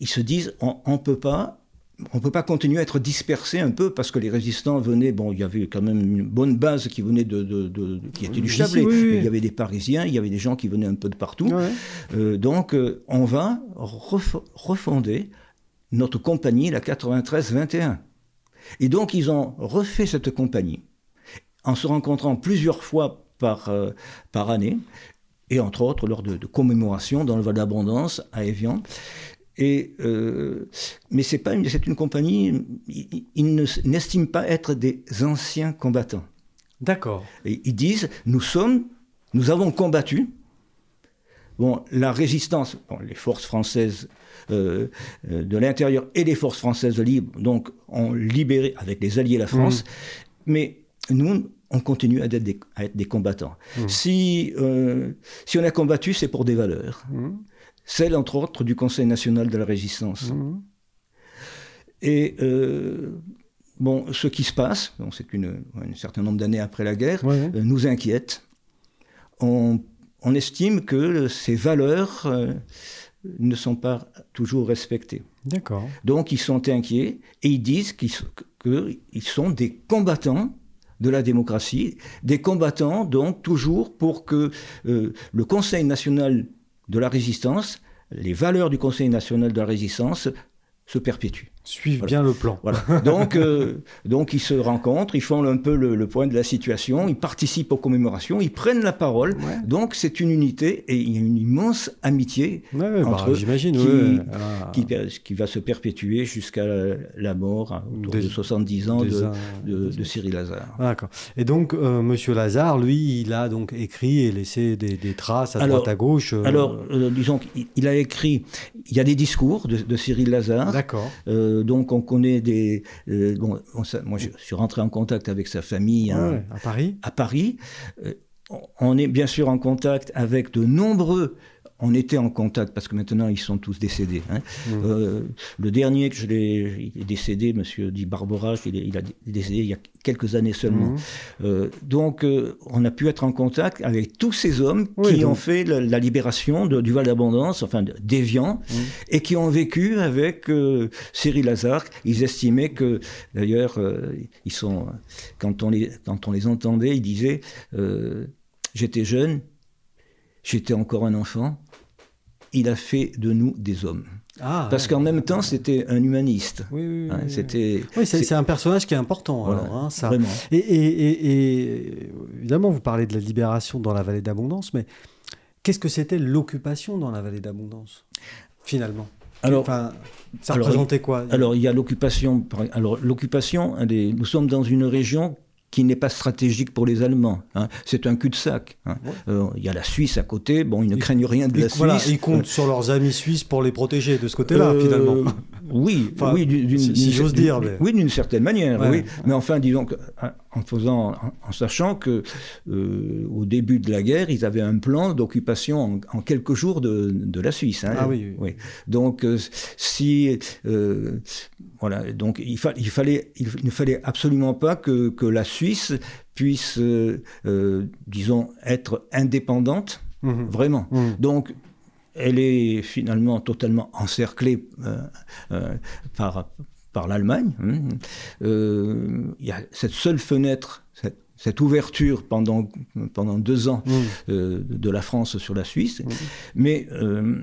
ils se disent, on, on peut pas. On peut pas continuer à être dispersé un peu parce que les résistants venaient. Bon, il y avait quand même une bonne base qui venait de, de- de- qui était du Chablais. oui, oui. Mais Il y avait des Parisiens, il y avait des gens qui venaient un peu de partout. Euh, donc, euh, on va refo- refonder notre compagnie, la 93-21. Et donc, ils ont refait cette compagnie en se rencontrant plusieurs fois par, euh, par année, et entre autres lors de, de commémorations dans le Val d'Abondance, à Évian. Et, euh, mais c'est pas une, c'est une compagnie, ils, ils ne- n'estiment pas être des anciens combattants. D'accord. Ils disent, nous sommes, nous avons combattu. Bon, la résistance, bon, les forces françaises euh, euh, de l'intérieur et les forces françaises libres, donc, ont libéré avec les alliés la France. Mais nous, on continue à être des, à être des combattants. Si, euh, si on a combattu, c'est pour des valeurs. Mhm. Celles, entre autres, du Conseil national de la résistance. Mhm. Et euh, bon, ce qui se passe, bon, c'est un certain nombre d'années après la guerre, Ouais, ouais. euh, nous inquiète. On, on estime que ces valeurs euh, ne sont pas toujours respectées. D'accord. Donc ils sont inquiets et ils disent qu'ils sont- des combattants de la démocratie, des combattants donc toujours pour que le Conseil national de la résistance, les valeurs du Conseil national de la résistance se perpétuent. Suivent Voilà. bien le plan. Voilà. Donc, euh, donc ils se rencontrent, ils font un peu le, le point de la situation, ils participent aux commémorations, ils prennent la parole. Ouais. Donc c'est une unité et il y a une immense amitié Ouais, bah, entre eux j'imagine. qui- ouais. Ah. qui, qui va se perpétuer jusqu'à la, mort, hein, autour Des- de 70 ans de, Cyril Lazare. Ah, D'accord. Et donc, euh, Monsieur Lazare, lui, il a donc écrit et laissé des, des traces à Alors- droite à gauche. euh, Alors, euh, disons qu'il il a écrit, il y a des discours de, de Cyril Lazare, D'accord. Euh, donc on connaît des... euh, bon, on sa- moi, je suis rentré en contact avec sa famille hein, Ouais, à Paris. à Paris. Euh, on est bien sûr en contact avec de nombreux... On était en contact parce que maintenant ils sont tous décédés. hein. Mmh. Euh, le dernier que je l'ai, il est décédé, Monsieur Di Barbara, il a décédé il y a quelques années seulement. Mhm. Euh, donc, euh, on a pu être en contact avec tous ces hommes Oui, qui donc- ont fait la, la libération de- du Val d'Abondance, enfin d'Évian, Mhm. et qui ont vécu avec Cyril Lazare. Ils estimaient que, d'ailleurs, ils sont, quand on les, quand on les entendait, ils disaient J'étais jeune, j'étais encore un enfant. Il a fait de nous des hommes. Ah, Parce ouais. qu'en même temps, c'était un humaniste. Oui, oui, oui, Hein, c'était Oui, c'est un personnage qui est important. voilà, alors, hein, ça. vraiment. Et, et- et- et, évidemment, vous parlez de la libération dans la vallée d'Abondance, mais qu'est-ce que c'était l'occupation dans la vallée d'Abondance, finalement? Alors, ça représentait quoi? Alors, il y a l'occupation. Alors, l'occupation, nous sommes dans une région qui n'est pas stratégique pour les Allemands. Hein. C'est un cul-de-sac. Hein. Euh, il y a la Suisse à côté, bon, ils ne craignent rien de la Suisse. ils comptent sur leurs amis suisses pour les protéger de ce côté-là, euh, finalement. Oui, oui si, j'ose dire. Oui, d'une certaine manière, oui. Mais enfin, disons en faisant, en, sachant que euh, au début de la guerre, ils avaient un plan d'occupation en, quelques jours de, de la Suisse. Hein. Ah oui, oui. Donc, si voilà, donc il, il fallait, il ne fallait absolument pas que, que la Suisse puisse, euh, euh, disons, être indépendante, mhm. vraiment. Mhm. Donc, elle est finalement totalement encerclée euh, par, par l'Allemagne. Hein. Il y a cette seule fenêtre, cette cette ouverture pendant, pendant deux ans mm. euh, de la France sur la Suisse. Mm. Mais euh,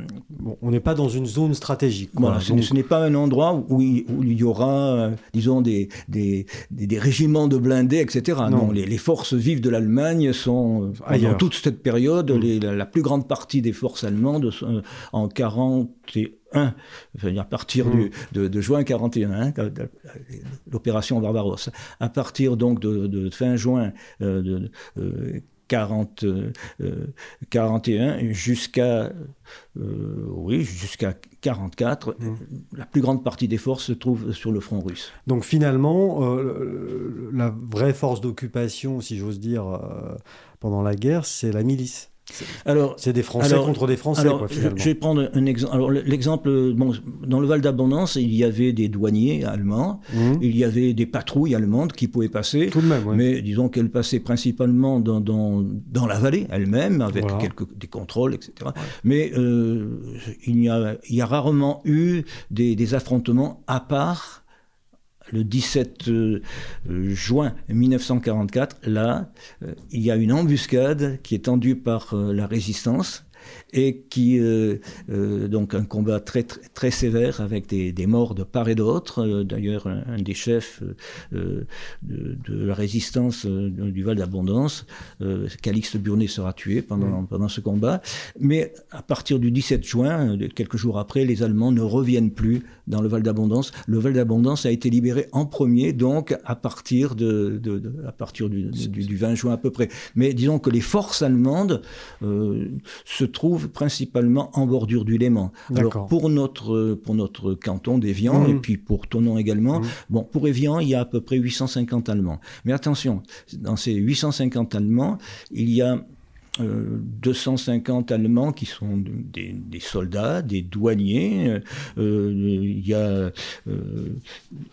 on n'est pas dans une zone stratégique. voilà, ce n'est pas un endroit où il, y aura, euh, disons, des, des, des, régiments de blindés, etc. Non, les, les, forces vives de l'Allemagne sont, pendant toute cette période, mm. la, plus grande partie des forces allemandes en 40 à partir du, mmh. de, juin 41, hein, l'opération Barbaros. À partir donc de, fin juin euh, de, 40, euh, 41 euh, jusqu'à oui jusqu'à 44, mmh. la plus grande partie des forces se trouve sur le front russe. Donc finalement, la vraie force d'occupation, si j'ose dire, pendant la guerre, c'est la milice. Alors, c'est des Français contre des Français. Alors, je vais prendre un exemple. Alors, l'exemple, bon, dans le Val d'Abondance, il y avait des douaniers allemands, mmh. il y avait des patrouilles allemandes qui pouvaient passer. Tout de même, Mais disons qu'elles passaient principalement dans, dans, dans la vallée elle-même, avec quelques des contrôles, etc. Mais euh, il, y a, il y a rarement eu des, des affrontements à part le 17 euh, juin 1944, là, euh, il y a une embuscade qui est tendue par euh, la résistance et qui euh, euh, donc un combat très très, très sévère avec des, des, morts de part et d'autre. Euh, d'ailleurs, un, des chefs de, de, la résistance du Val d'Abondance, Calixte Burnet, sera tué pendant, pendant ce combat. Mais à partir du 17 juin, quelques jours après, les Allemands ne reviennent plus dans le Val d'Abondance. Le Val d'Abondance a été libéré en premier, donc à partir de, de à partir du, du, 20 juin à peu près. Mais disons que les forces allemandes se trouve principalement en bordure du Léman. Alors pour notre, pour notre canton d'Evian, et mmh. puis pour Tonon également, mmh. bon, pour Evian, il y a à peu près 850 Allemands. Mais attention, dans ces 850 Allemands, il y a 250 euh, Allemands qui sont des, soldats, des douaniers. Euh, il, y a, euh,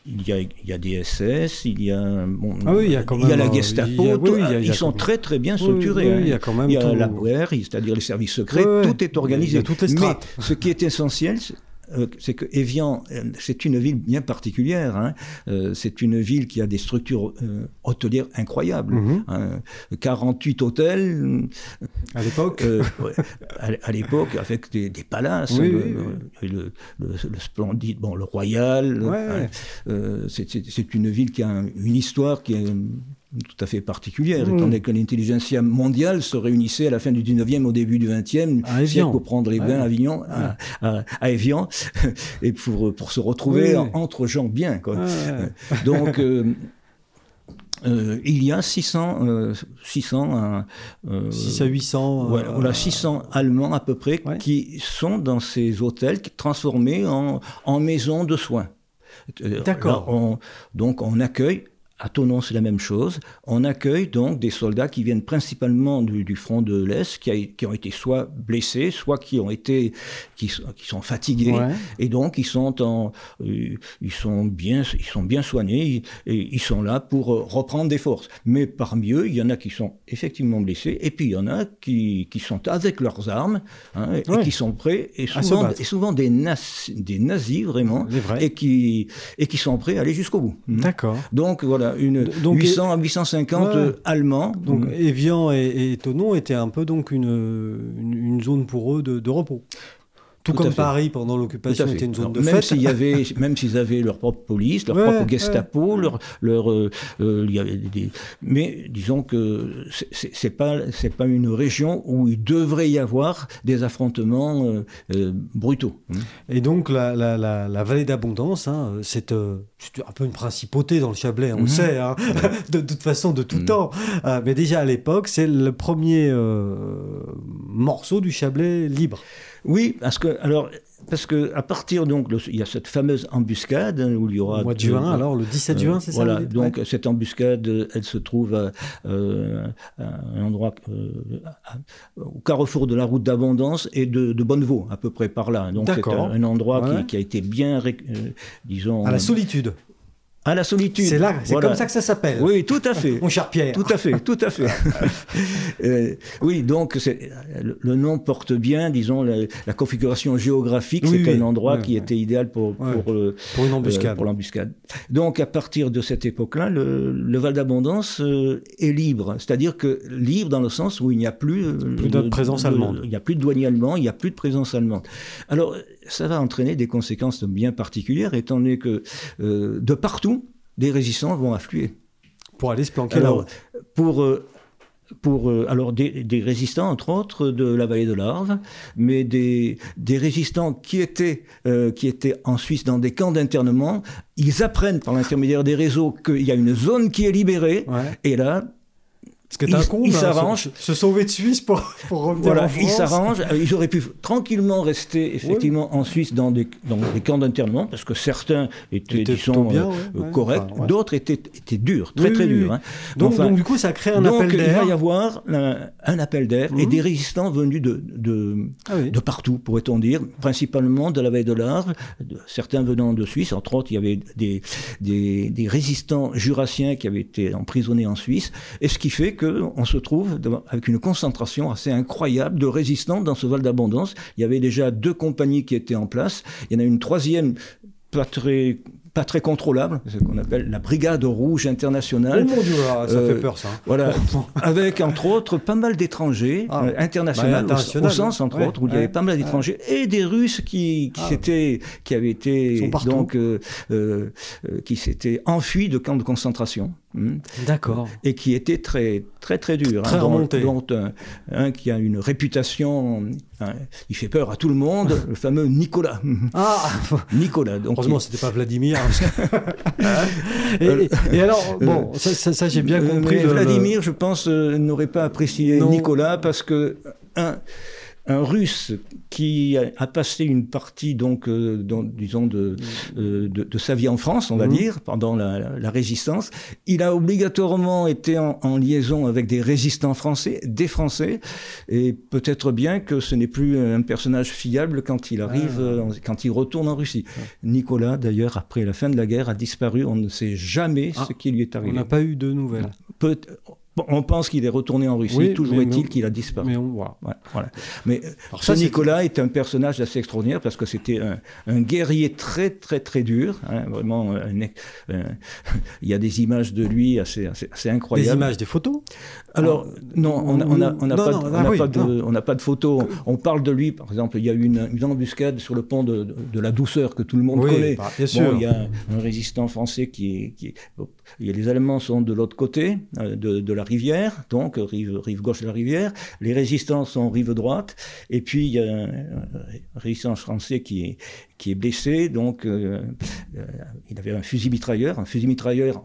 il, y a, il y a des SS, il y a, bon, ah oui, y a, quand même, il y a la Gestapo. ils sont très très bien structurés. Hein. il y a quand même y la c'est-à-dire les services secrets. tout est organisé. toutes les Mais ce qui est essentiel, euh, c'est que Evian, euh, c'est une ville bien particulière. Hein. Euh, c'est une ville qui a des structures hôtelières incroyables. 48 mhm. hôtels. À l'époque à, l'époque, avec des, palaces. le, splendide, bon, le Royal. Hein. c'est une ville qui a une histoire qui est tout à fait particulière, étant donné que l'intelligentsia mondiale se réunissait à la fin du 19e, au début du 20e siècle pour prendre les bains à Avignon, à, Evian, et pour, pour se retrouver entre gens bien. Quoi. Donc, euh, euh, il y a 600, 600, euh, 6 à 800, voilà, 600 Allemands à peu près qui sont dans ces hôtels transformés en, en maisons de soins. D'accord. Donc on accueille à Tonon, c'est la même chose. On accueille donc des soldats qui viennent principalement du, front de l'Est, qui, qui, ont été soit blessés, soit qui ont été, qui, qui sont fatigués, et donc ils sont en, euh, ils sont bien, ils sont bien soignés, et ils sont là pour euh, reprendre des forces. Mais parmi eux, il y en a qui sont effectivement blessés, et puis il y en a qui, qui sont avec leurs armes hein, et qui sont prêts, et souvent, et souvent des, des nazis vraiment, et qui, et qui sont prêts à aller jusqu'au bout. D'accord. Donc voilà une donc, 800 à 850 Allemands. Donc mm. Evian et, et, Tonon étaient un peu donc une, une, zone pour eux de, repos. Tout, comme Paris pendant l'occupation était une zone de même fête. S'il y avait, même s'ils avaient leur propre police, leur propre Gestapo, leur, leur euh, euh, il y avait des, mais disons que c'est pas c'est pas une région où il devrait y avoir des affrontements euh, brutaux. Hein. Et donc la, la, la, vallée d'abondance, hein, c'est un peu une principauté dans le Chablais, on le mhm. sait, hein, de, toute façon de tout mhm. temps. mais déjà à l'époque, c'est le premier morceau du Chablais libre. Oui, parce que alors parce que à partir donc il y a cette fameuse embuscade hein, où il y aura au mois de juin alors le 17 juin c'est ça voilà donc cette embuscade elle se trouve à, euh, un endroit euh, au carrefour de la route d'abondance et de, de, Bonnevaux à peu près par là. Donc c'est un, endroit qui, a été bien euh, disons à la solitude à la solitude. C'est là, c'est comme ça que ça s'appelle. Oui, tout à fait. Mon cher Pierre. Tout à fait, tout à fait. euh, oui, donc le, nom porte bien, disons, la, configuration géographique. c'est un endroit qui était idéal pour pour, euh, pour une embuscade. Euh, pour l'embuscade. Donc à partir de cette époque-là, le, le, Val d'Abondance est libre, c'est-à-dire que libre dans le sens où il n'y a plus, plus de, présence allemande. Il n'y a plus de douanier allemand, il n'y a plus de présence allemande. Alors ça va entraîner des conséquences bien particulières, étant donné que de partout des résistants vont affluer. Pour aller se planquer là Pour, euh, pour euh, alors des, résistants, entre autres, de la vallée de l'Arve, mais des, des résistants qui étaient, euh, qui étaient en Suisse dans des camps d'internement. Ils apprennent par l'intermédiaire des réseaux qu'il y a une zone qui est libérée. Et là, parce que t'as un con, ils s'arrangent. Se, sauver de Suisse pour, pour revenir voilà, en France. Ils s'arrangent. Euh, ils auraient pu tranquillement rester effectivement en Suisse dans des, dans des camps d'internement, parce que certains étaient, disons, bien, euh, corrects, d'autres étaient, étaient durs, très très durs. Hein. Donc, donc, du coup, ça crée un appel d'air. Il va y avoir un, appel d'air et mhm. des résistants venus de, de, ah de partout, pourrait-on dire, principalement de la veille de l'Arve, certains venant de Suisse, entre autres, il y avait des, des, des résistants jurassiens qui avaient été emprisonnés en Suisse, et ce qui fait qu'on se trouve avec une concentration assez incroyable de résistants dans ce Val d'Abondance. Il y avait déjà deux compagnies qui étaient en place. Il y en a une troisième pas très pas très contrôlable, ce qu'on appelle la Brigade Rouge Internationale. Oh mon Dieu, ça fait euh, peur ça. Voilà, avec entre autres pas mal d'étrangers ah, euh, internationaux, bah, au, sens entre autres où il y avait pas mal d'étrangers et des Russes qui, qui, ah. qui avaient été donc euh, qui s'étaient enfuis de camps de concentration. Hmm. D'accord. Et qui étaient très très très durs. Très hein, un, qui a une réputation, hein, il fait peur à tout le monde, le fameux Nicolas. Ah Nicolas. Donc, Heureusement, c'était pas Vladimir. et, alors, bon, ça, j'ai bien compris. Vladimir, je pense, euh, n'aurait pas apprécié Nicolas parce que un un Russe qui a passé une partie donc, euh, disons euh, de, de, sa vie en France, on va mhm. dire, pendant la, résistance, il a obligatoirement été en, liaison avec des résistants français, des Français, et peut-être bien que ce n'est plus un personnage fiable quand il arrive, ah. quand il retourne en Russie. Nicolas, d'ailleurs, après la fin de la guerre, a disparu. On ne sait jamais ah. ce qui lui est arrivé. On n'a pas eu de nouvelles. Peut on pense qu'il est retourné en Russie, toujours est-il qu'il a disparu. Mais on voit. voilà. Mais ce Nicolas est... un personnage assez extraordinaire parce que c'était un, guerrier très très très dur, hein, vraiment. il y a des images de lui assez, assez, incroyables. Des images, des photos? Alors non, on n'a pas, pas, de photos. On parle de lui, par exemple, il y a eu une, embuscade sur le pont de, la douceur que tout le monde connaît. Bah, bien sûr. il y a un résistant français qui est, qui les Allemands sont de l'autre côté euh, de, de la rivière, donc rive, rive, gauche de la rivière, les résistants sont rive droite, et puis il y a un, résistant français qui est, qui est blessé, donc euh, euh, il avait un fusil mitrailleur, un fusil mitrailleur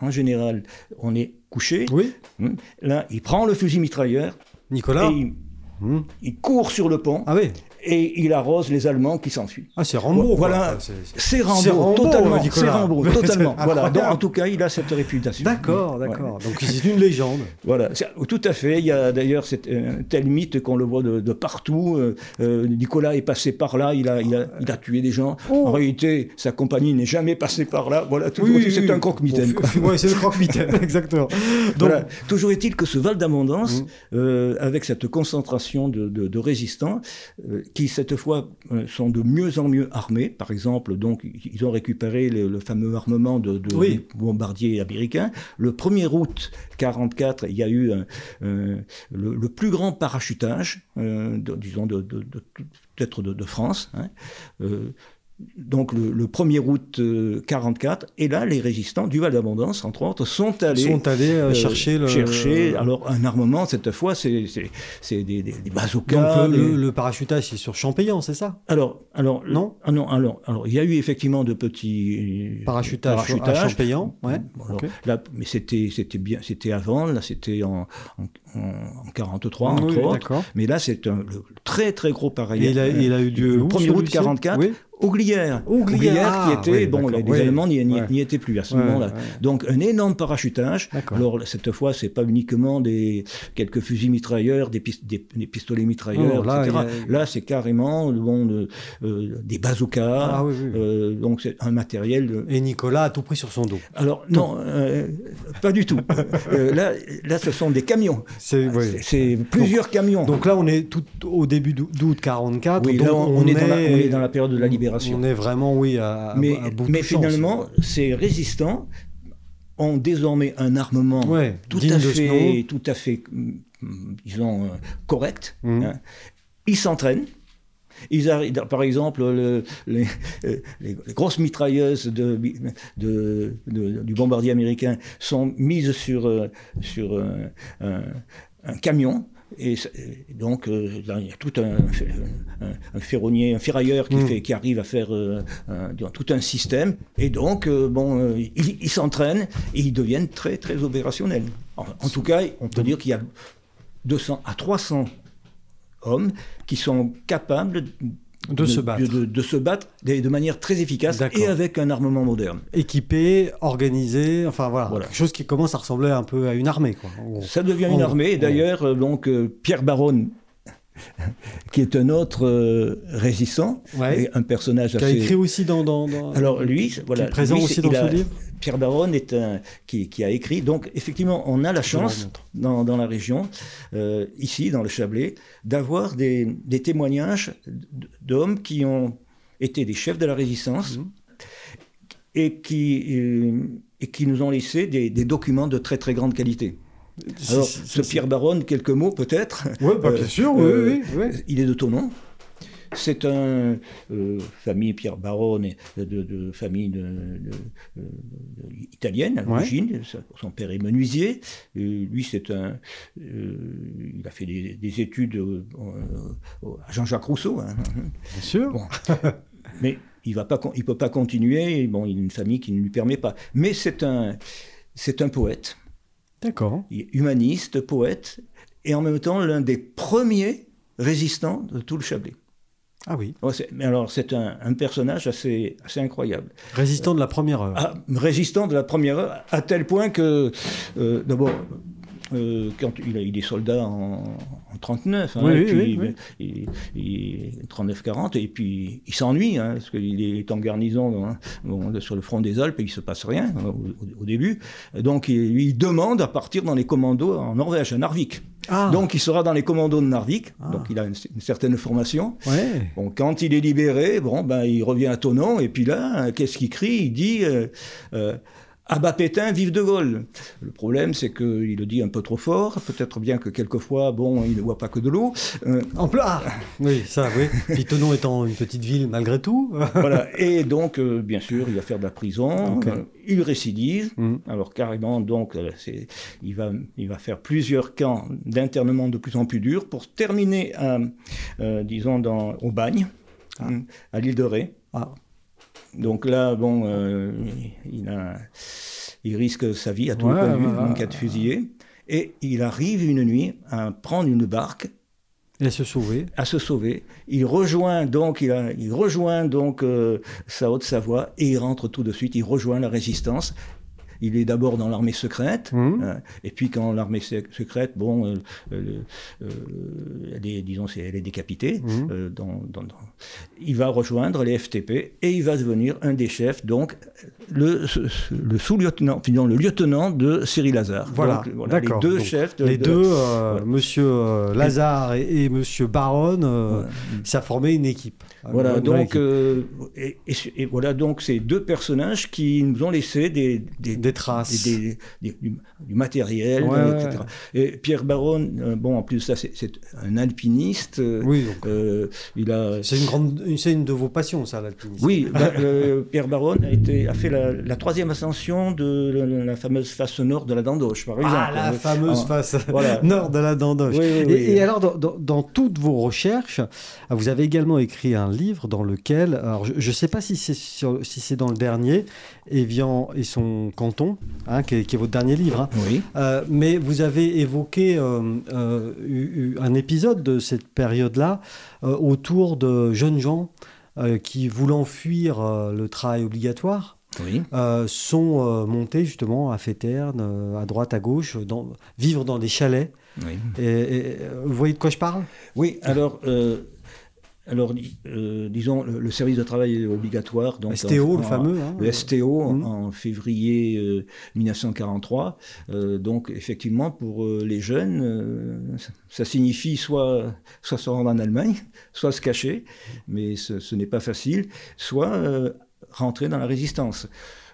en général, on est couché. Oui. Hum. Là, il prend le fusil mitrailleur. Nicolas. Et il, hum. il court sur le pont. Ah oui et il arrose les Allemands qui s'enfuient. Ah, c'est Rambo. Voilà, c'est Rambo, totalement. C'est Rambo, totalement. voilà. Donc, en tout cas, il a cette réputation. D'accord, d'accord. Donc c'est une légende. Voilà, tout à fait. Il y a d'ailleurs un tel mythe qu'on le voit de, partout. Euh, euh, Nicolas est passé par là, il a, il a, il a tué des gens. Oh. En réalité, sa compagnie n'est jamais passée par là. Voilà, tout c'est un croque-mitaine. Oui, c'est le croque-mitaine, exactement. Donc, voilà. Toujours est-il que ce Val d'Abondance, mmh. euh, avec cette concentration de, de, de résistants, qui cette fois euh, sont de mieux en mieux armés. Par exemple, donc ils ont récupéré le, fameux armement de, bombardiers américains. Le 1er août 44, il y a eu le, plus grand parachutage, disons, de, peut-être de, France. Hein donc le, 1er août 44, et là les résistants du Val d'Abondance, entre autres, sont allés, sont allés euh, chercher, le, chercher alors un armement cette fois, c'est des, des, des, bazookas. Donc le, parachutage c'est sur Champéan, c'est ça? Alors alors non? ah non alors alors il y a eu effectivement de petits parachutages, parachutages. à Champéan, ouais. là, mais c'était bien c'était avant, là c'était en, en, 43 entre autres. Mais là c'est un très très gros pareil. il a, il a eu lieu le 1er août 44. Oui Ouglière. Ouglière, qui ah, était, bon, les, Allemands n'y étaient plus à ce moment-là. Donc un énorme parachutage. Alors cette fois, c'est pas uniquement des quelques fusils mitrailleurs, des, des, pistolets mitrailleurs, etc. Là, c'est carrément bon, euh, des bazookas. Ah, euh, donc c'est un matériel. Et Nicolas a tout pris sur son dos. Alors non, euh, pas du tout. là, là, ce sont des camions. C'est plusieurs camions. Donc là, on est tout au début d'août 44. Oui, là, on, est, Dans la, on est dans la période de la libération on est vraiment, oui, à, mais, bout Mais finalement, ces résistants ont désormais un armement tout, à fait, tout à fait, disons, euh, correct. Mmh. Hein. Ils s'entraînent. Ils arrivent, par exemple, euh, les, grosses mitrailleuses de, du bombardier américain sont mises sur, euh, sur un camion et, donc, euh, il y a tout un, un, ferronnier, un ferrailleur qui, hmm. fait, qui arrive à faire euh, tout un système. Et donc, euh, bon, ils s'entraînent et ils deviennent très, très opérationnels. En, tout cas, on peut dire qu'il y a 200 à 300 hommes qui sont capables de, se battre. De, se battre de, manière très efficace et avec un armement moderne. Équipé, organisé, enfin voilà, quelque chose qui commence à ressembler un peu à une armée. Quoi. Ça devient une armée. Et d'ailleurs, euh, donc euh, Pierre Baronne, qui est un autre euh, résistant, et un personnage qui a écrit aussi dans, dans, alors lui voilà présent aussi dans ce livre Pierre Baron est un qui, qui, a écrit. Donc effectivement on a la chance dans, dans, la région euh, ici dans le Chablais d'avoir des, des, témoignages d'hommes qui ont été des chefs de la résistance et qui euh, et qui nous ont laissé des, des documents de très très grande qualité. Alors, ce Pierre Baron, quelques mots peut-être. Oui, bah, bien sûr, oui, oui, Il est de ton nom? C'est un euh, famille Pierre Baron, de, de, famille de, italienne à l'origine. Son père est menuisier. lui, c'est un. Euh, il a fait des, études à Jean-Jacques Rousseau. Hein. Bien sûr. mais il va pas, il peut pas continuer. Bon, il a une famille qui ne lui permet pas. Mais c'est un, c'est un poète. D'accord. Humaniste, poète, et en même temps l'un des premiers résistants de tout le Chablais. Ah oui. mais alors, c'est un, personnage assez, assez incroyable. Résistant de la première heure. Ah, résistant de la première heure, à tel point que, euh, d'abord, euh, quand il, il, est soldat en, en 39, hein, oui, puis, oui, il, 39-40, et puis il s'ennuie, hein, parce qu'il est en garnison hein, sur le front des Alpes et il ne se passe rien au, début. Donc il, lui demande à partir dans les commandos en Norvège, à Narvik. Ah. Donc il sera dans les commandos de Narvik, ah. donc il a une, certaine formation. Bon, quand il est libéré, bon, ben, il revient à Tonon, et puis là, qu'est-ce qu'il crie? Il dit euh, euh, Abat Pétain, vive de Gaulle. Le problème, c'est qu'il le dit un peu trop fort. Peut-être bien que quelquefois, bon, il ne voit pas que de l'eau. Euh, en plat Oui, ça, oui. Pitonon étant une petite ville malgré tout. voilà. Et donc, euh, bien sûr, il va faire de la prison. Euh, il récidive. Mm. Alors, carrément, donc, il, va, il va faire plusieurs camps d'internement de plus en plus durs pour terminer, disons, dans, au bagne, ah. à l'île de Ré. Ah. Donc là, bon, euh, il, a, il, risque sa vie à tout ouais, le en cas de fusillé. Et il arrive une nuit à prendre une barque. Et à se sauver. À se sauver. Il rejoint donc, il, a, il rejoint donc euh, sa Haute-Savoie et il rentre tout de suite. Il rejoint la résistance. Il est d'abord dans l'armée secrète, Mhm. hein, et puis quand l'armée sec- secrète, bon, euh, euh, euh, elle est, disons, elle est décapitée, euh, dans, dans- dans- il va rejoindre les FTP et il va devenir un des chefs, donc le, sous-lieutenant, finalement, le lieutenant de Cyril Lazare. Voilà, Donc. Les deux Donc, chefs de, Les de- deux, euh, voilà. Monsieur euh, Lazare et, et Monsieur Baron, euh, Voilà. ça formait une équipe. Voilà, Une vraie donc, euh, et, et- et voilà donc ces deux personnages qui nous ont laissé des, des, des traces. des- des- des- du, du matériel, Ouais, ouais. etc. Et Pierre Baron, euh, bon, en plus, ça, c'est un alpiniste. euh, Oui, donc, euh, il a. c'est une grande, c'est une de vos passions, ça, l'alpinisme. Oui, bah, euh, Pierre Baron a, été, a fait la, la troisième ascension de la, la fameuse face nord de la Dandoche, par exemple. Ah, la fameuse en- face voilà. nord de la Dandoche. Oui, oui, oui. Et, alors, dans, dans- dans toutes vos recherches, ah, vous avez également écrit un livre dans lequel, alors je ne sais pas si c'est si c'est dans le dernier, Evian et son canton, hein, qui, est, qui est votre dernier livre, hein. Oui. Euh, mais vous avez évoqué euh, euh, eu- eu un épisode de cette période-là euh, autour de jeunes gens euh, qui, voulant fuir euh, le travail obligatoire, Oui. euh, sont euh, montés justement à Féterne, euh, à droite, à gauche, dans, vivre dans des chalets. Oui. Et, et, vous voyez de quoi je parle? Oui, alors, euh, alors euh, disons, le, le service de travail obligatoire. Donc STO, en- le en- fameux. hein. Le STO Mhm. en février euh, 1943. Euh, donc, effectivement, pour euh, les jeunes, euh, ça- signifie soit, soit se rendre en Allemagne, soit se cacher, mais ce, ce n'est pas facile, soit euh, rentrer dans la résistance.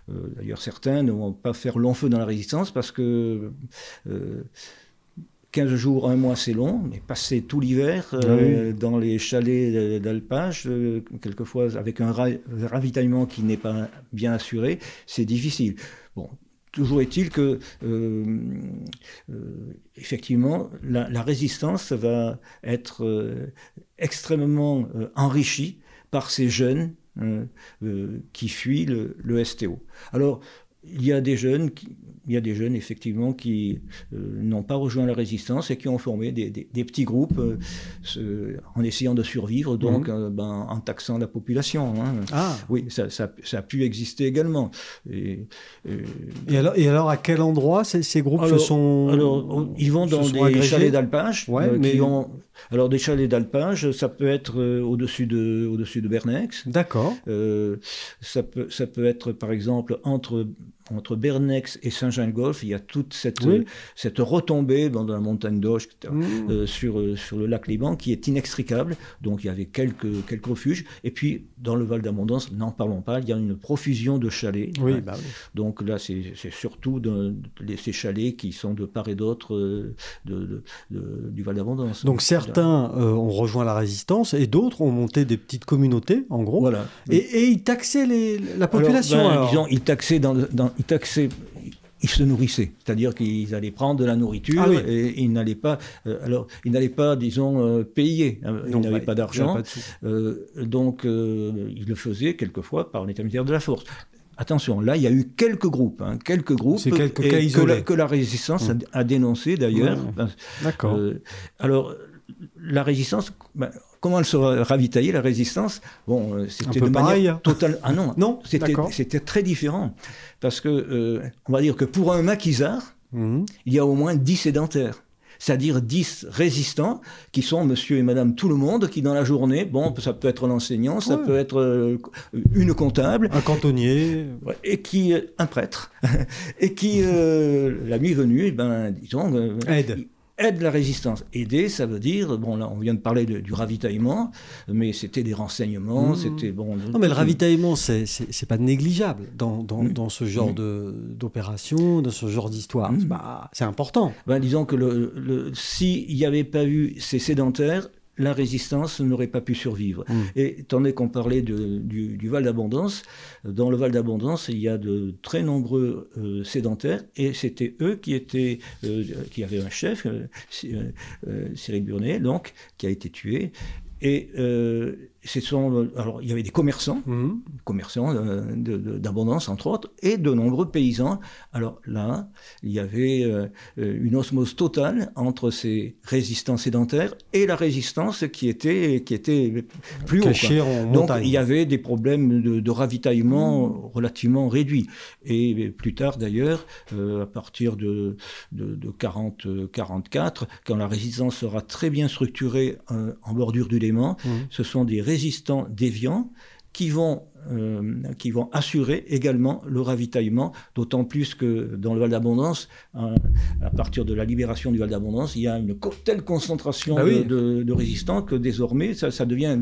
Euh, D'ailleurs, certains ne vont pas faire long feu dans la résistance parce que euh, 15 jours, un mois, c'est long, mais passer tout l'hiver euh, dans les chalets de- d'alpage, euh, quelquefois avec un ra- ravitaillement qui n'est pas bien assuré, c'est difficile. Bon, toujours est-il que, euh, euh, effectivement, la, la résistance va être euh, extrêmement euh, enrichie par ces jeunes euh, euh, qui fuient le, le STO. Alors, il y a des jeunes, qui, il y a des jeunes effectivement qui euh, n'ont pas rejoint la résistance et qui ont formé des, des- des petits groupes euh, en essayant de survivre, donc euh, ben, en taxant la population. hein. Ah Oui, ça, ça- ça a pu exister également. Et, et alors, et alors, à quel endroit ces, ces groupes Alors- se sont. alors, ils vont dans des chalets d'alpage. Ouais, euh, qui mais- ont, alors, des chalets d'alpage, ça peut être euh, au-dessus de, au-dessus de Bernex. D'accord. Euh, ça, peut, ça peut être, par exemple, entre, entre Bernex et Saint-Jean-de-Golfe, il y a toute cette, Oui. euh, cette retombée dans la montagne d'Auge, Mmh. euh, sur, euh, sur le lac Liban, qui est inextricable. Donc, il y avait quelques, quelques refuges. Et puis, dans le Val d'Abondance, n'en parlons pas, il y a une profusion de chalets. Oui, Hein. bah oui. Donc là, c'est surtout de, de- ces chalets qui sont de part et d'autre du Val d'Abondance. Donc certains euh, ont rejoint la résistance et d'autres ont monté des petites communautés, en gros. Voilà. Et, et ils taxaient les- la population. Alors, ben, alors. disons, ils taxaient dans, dans- ils taxaient, ils se nourrissaient, c'est-à-dire qu'ils allaient prendre de la nourriture Ah oui. et ils n'allaient pas, euh, alors ils n'allaient pas, disons, euh, payer, hein, ils n'avaient bah, pas d'argent, euh, donc ils le faisaient quelquefois par l'intermédiaire de la force. Attention, là, il y a eu quelques groupes, hein, quelques groupes, C'est quelques et cas que, la, que la résistance a, a dénoncé d'ailleurs. Ben, D'accord. alors, la résistance, ben, comment elle se ravitaillait, la résistance? Bon, euh, c'était de pareil. manière totale. Ah non, Non, c'était, très différent. Parce que, euh, on va dire que pour un maquisard, Mhm. il y a au moins 10 sédentaires. C'est-à-dire 10 résistants qui sont monsieur et madame tout le monde, qui dans la journée, bon, ça peut être l'enseignant, ça Ouais. peut être euh, une comptable, Un cantonnier. Et qui un prêtre et qui la nuit venue eh ben disons Aide. il aide la résistance aider ça veut dire bon là on vient de parler de- du ravitaillement mais c'était des renseignements Mmh. c'était bon Non, mais le ravitaillement, c'est c'est- pas négligeable dans, dans, Mm. dans ce genre Mm. de d'opération, dans ce genre d'histoire. C'est pas- C'est important. ben, disons que le, le- s'il n'y avait pas eu ces sédentaires la résistance n'aurait pas pu survivre. Mm. Et donné qu'on parlait de- du, du Val d'Abondance, dans le Val d'Abondance, il y a de très nombreux euh, sédentaires, et c'était eux qui étaient, euh, qui avaient un chef, euh, Cyril Burnet, donc, qui a été tué. Et euh, sont, alors, il y avait des commerçants, Mhm. commerçants euh, d'abondance entre autres, et de nombreux paysans. Alors là, il y avait euh, euh, une osmose totale entre ces résistants sédentaires et la résistance qui était, qui était plus haut. quoi. Caché en Donc montagne. il y avait des problèmes de, de ravitaillement relativement réduits. Et plus tard d'ailleurs, euh, à partir de, de, de 40, euh, 44, quand la résistance sera très bien structurée euh, en bordure du Léman, Mhm. ce sont des résistants déviants qui vont, euh, qui vont assurer également le ravitaillement, d'autant plus que dans le Val d'Abondance, euh, à partir de la libération du Val d'Abondance, il y a une telle concentration Ah de, oui. de- de résistants que désormais, ça, ça devient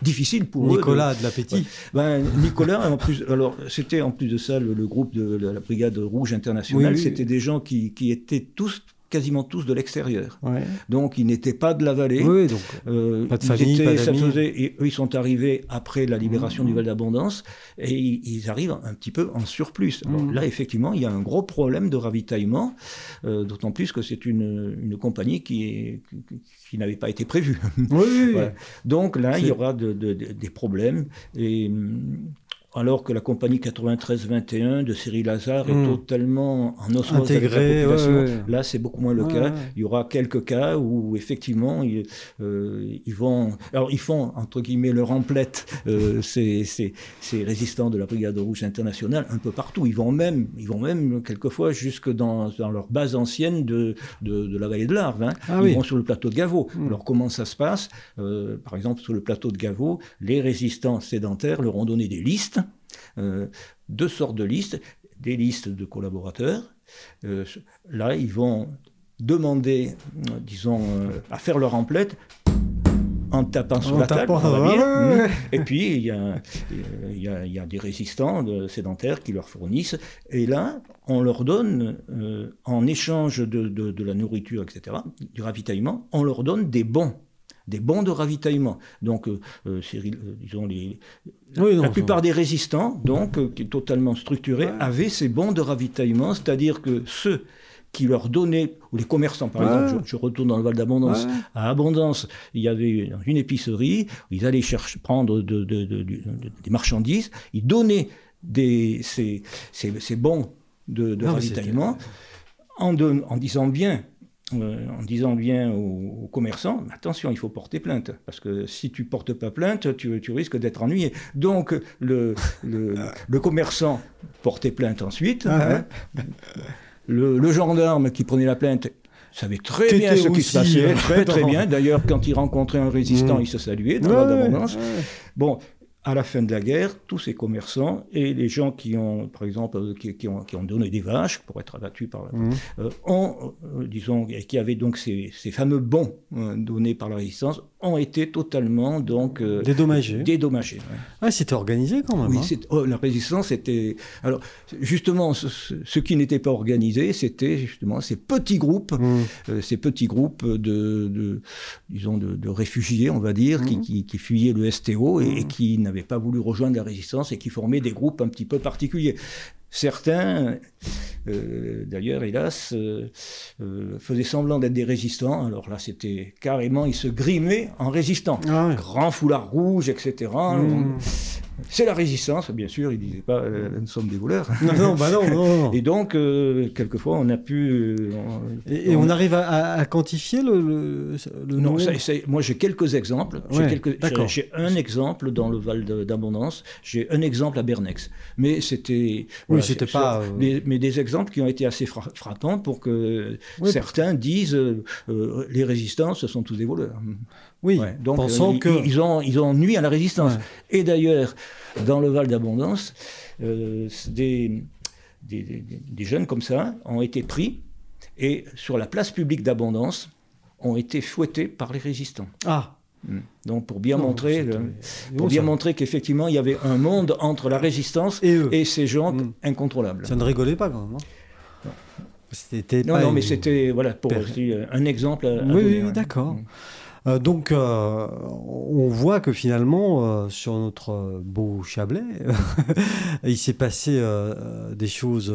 difficile pour eux. de- Nicolas de l'appétit. ben, Nicolas, en plus, alors c'était en plus de ça le, le groupe de la, la Brigade Rouge Internationale, Oui, oui. c'était des gens qui, qui étaient tous, quasiment tous de l'extérieur. Ouais. Donc ils n'étaient pas de la vallée. Oui, donc. Euh, Pas de ils famille, étaient- pas ça faisait, et eux, ils sont arrivés après la libération Mmh. du Val d'Abondance et ils, ils arrivent un petit peu en surplus. Alors Mmh. là, effectivement, il y a un gros problème de ravitaillement, euh, d'autant plus que c'est une, une compagnie qui, est- qui, qui n'avait pas été prévue. Oui, oui, oui. Voilà. Donc là, il y aura de- de- de- des problèmes. Et hum, alors que la compagnie 93-21 de Cyril Lazare est Hmm. totalement en osmose avec Intégrée, la population, ouais, ouais. là c'est beaucoup moins le Ouais, cas. Il y aura quelques cas où effectivement ils, euh, ils vont, alors ils font entre guillemets leur emplette euh, ces, ces- ces résistants de la Brigade Rouge internationale un peu partout. Ils vont même, ils vont même quelquefois jusque dans, dans leur base ancienne de, de, de la vallée de l'Arve. hein. Ah ils oui. vont sur le plateau de Gavot. Hmm. Alors comment ça se passe? Euh, Par exemple, sur le plateau de Gavot, les résistants sédentaires leur ont donné des listes, deux sortes de listes, des listes de collaborateurs. Euh, là, ils vont demander, euh, disons, euh, à faire leur emplette en tapant sur En la table, on va ouais, ouais. Et puis, il y, a, euh, il y a- il y a des résistants de- sédentaires qui leur fournissent. Et là, on leur donne, euh, en échange de, de- de la nourriture, etc., du ravitaillement, on leur donne des bons. Des bons de ravitaillement. Donc, euh, euh, euh, disons, les, Oui, non, la plupart des résistants, donc, euh, qui est totalement structurés, Ouais. avaient ces bons de ravitaillement, c'est-à-dire que ceux qui leur donnaient, ou les commerçants par Ouais. exemple, je, je retourne dans le Val d'Abondance, Ouais. à Abondance, il y avait une épicerie, ils allaient chercher, prendre de- de- de- du- de- des marchandises, ils donnaient des, ces, ces- ces bons de, ravitaillement en disant bien. Euh, en disant bien aux, aux commerçants, attention, il faut porter plainte, parce que si tu portes pas plainte, tu, tu risques d'être ennuyé. Donc le, le, le commerçant portait plainte ensuite. Ah hein. le, le gendarme qui prenait la plainte savait très bien ce qui se passait, euh, très très bien. D'ailleurs, quand il rencontrait un résistant, Mm. il se saluait dans Ouais, la ouais, d'abondance. ouais. Bon, à la fin de la guerre, tous ces commerçants et les gens qui ont, par exemple, euh, qui, qui ont, qui ont donné des vaches pour être abattus par la, Mhm. euh, ont, euh, disons, et qui avaient donc ces, ces fameux bons euh, donnés par la résistance, ont été totalement donc Dédommagé. dédommagés. ouais. Ah, c'était organisé quand même. Oui, hein. oh, la résistance était. Alors, justement, ce, qui n'était pas organisé, c'était justement ces petits groupes, euh, ces petits groupes de, de- disons, de, de réfugiés, on va dire, qui, qui, qui fuyaient le STO et, et qui n'avaient pas voulu rejoindre la résistance et qui formaient des groupes un petit peu particuliers. Certains, euh, d'ailleurs, hélas, euh, euh, faisaient semblant d'être des résistants. Alors là, c'était carrément, ils se grimaient en résistants. Ah ouais. Grand foulard rouge, etc. C'est la résistance, bien sûr, ils ne disaient pas euh, nous sommes des voleurs. Non, non, bah non, non, non. Et donc, euh, quelquefois, on a pu. euh, on- Et, et on arrive à, quantifier le, le, le Non, nombre ça- ça- moi j'ai quelques exemples. J'ai quelques- un exemple dans le Val d'Abondance, j'ai un exemple à Bernex. Mais c'était. voilà, c'était pas, Mais, mais des exemples qui ont été assez fra- frappants pour que Oui. certains disent les résistants, ce sont tous des voleurs. Oui, Ouais, donc, pensant euh, ils, que. ils ont, ils ont nuit à la résistance. Ouais. Et d'ailleurs, dans le Val d'Abondance, euh, des, des, des- des jeunes comme ça ont été pris et sur la place publique d'Abondance ont été fouettés par les résistants. Ah, Mm. Donc pour bien Non, montrer, le- pour bien ça- montrer qu'effectivement il y avait un monde entre la résistance Et eux. et ces gens Mm. incontrôlables. Ça ne rigolait pas quand même. hein. Non, pas non, mais une- c'était voilà pour un exemple. À, à Oui, donner, oui, d'accord. Mm. Euh, donc, euh, on voit que finalement, euh, sur notre beau Chablais, il s'est passé des choses,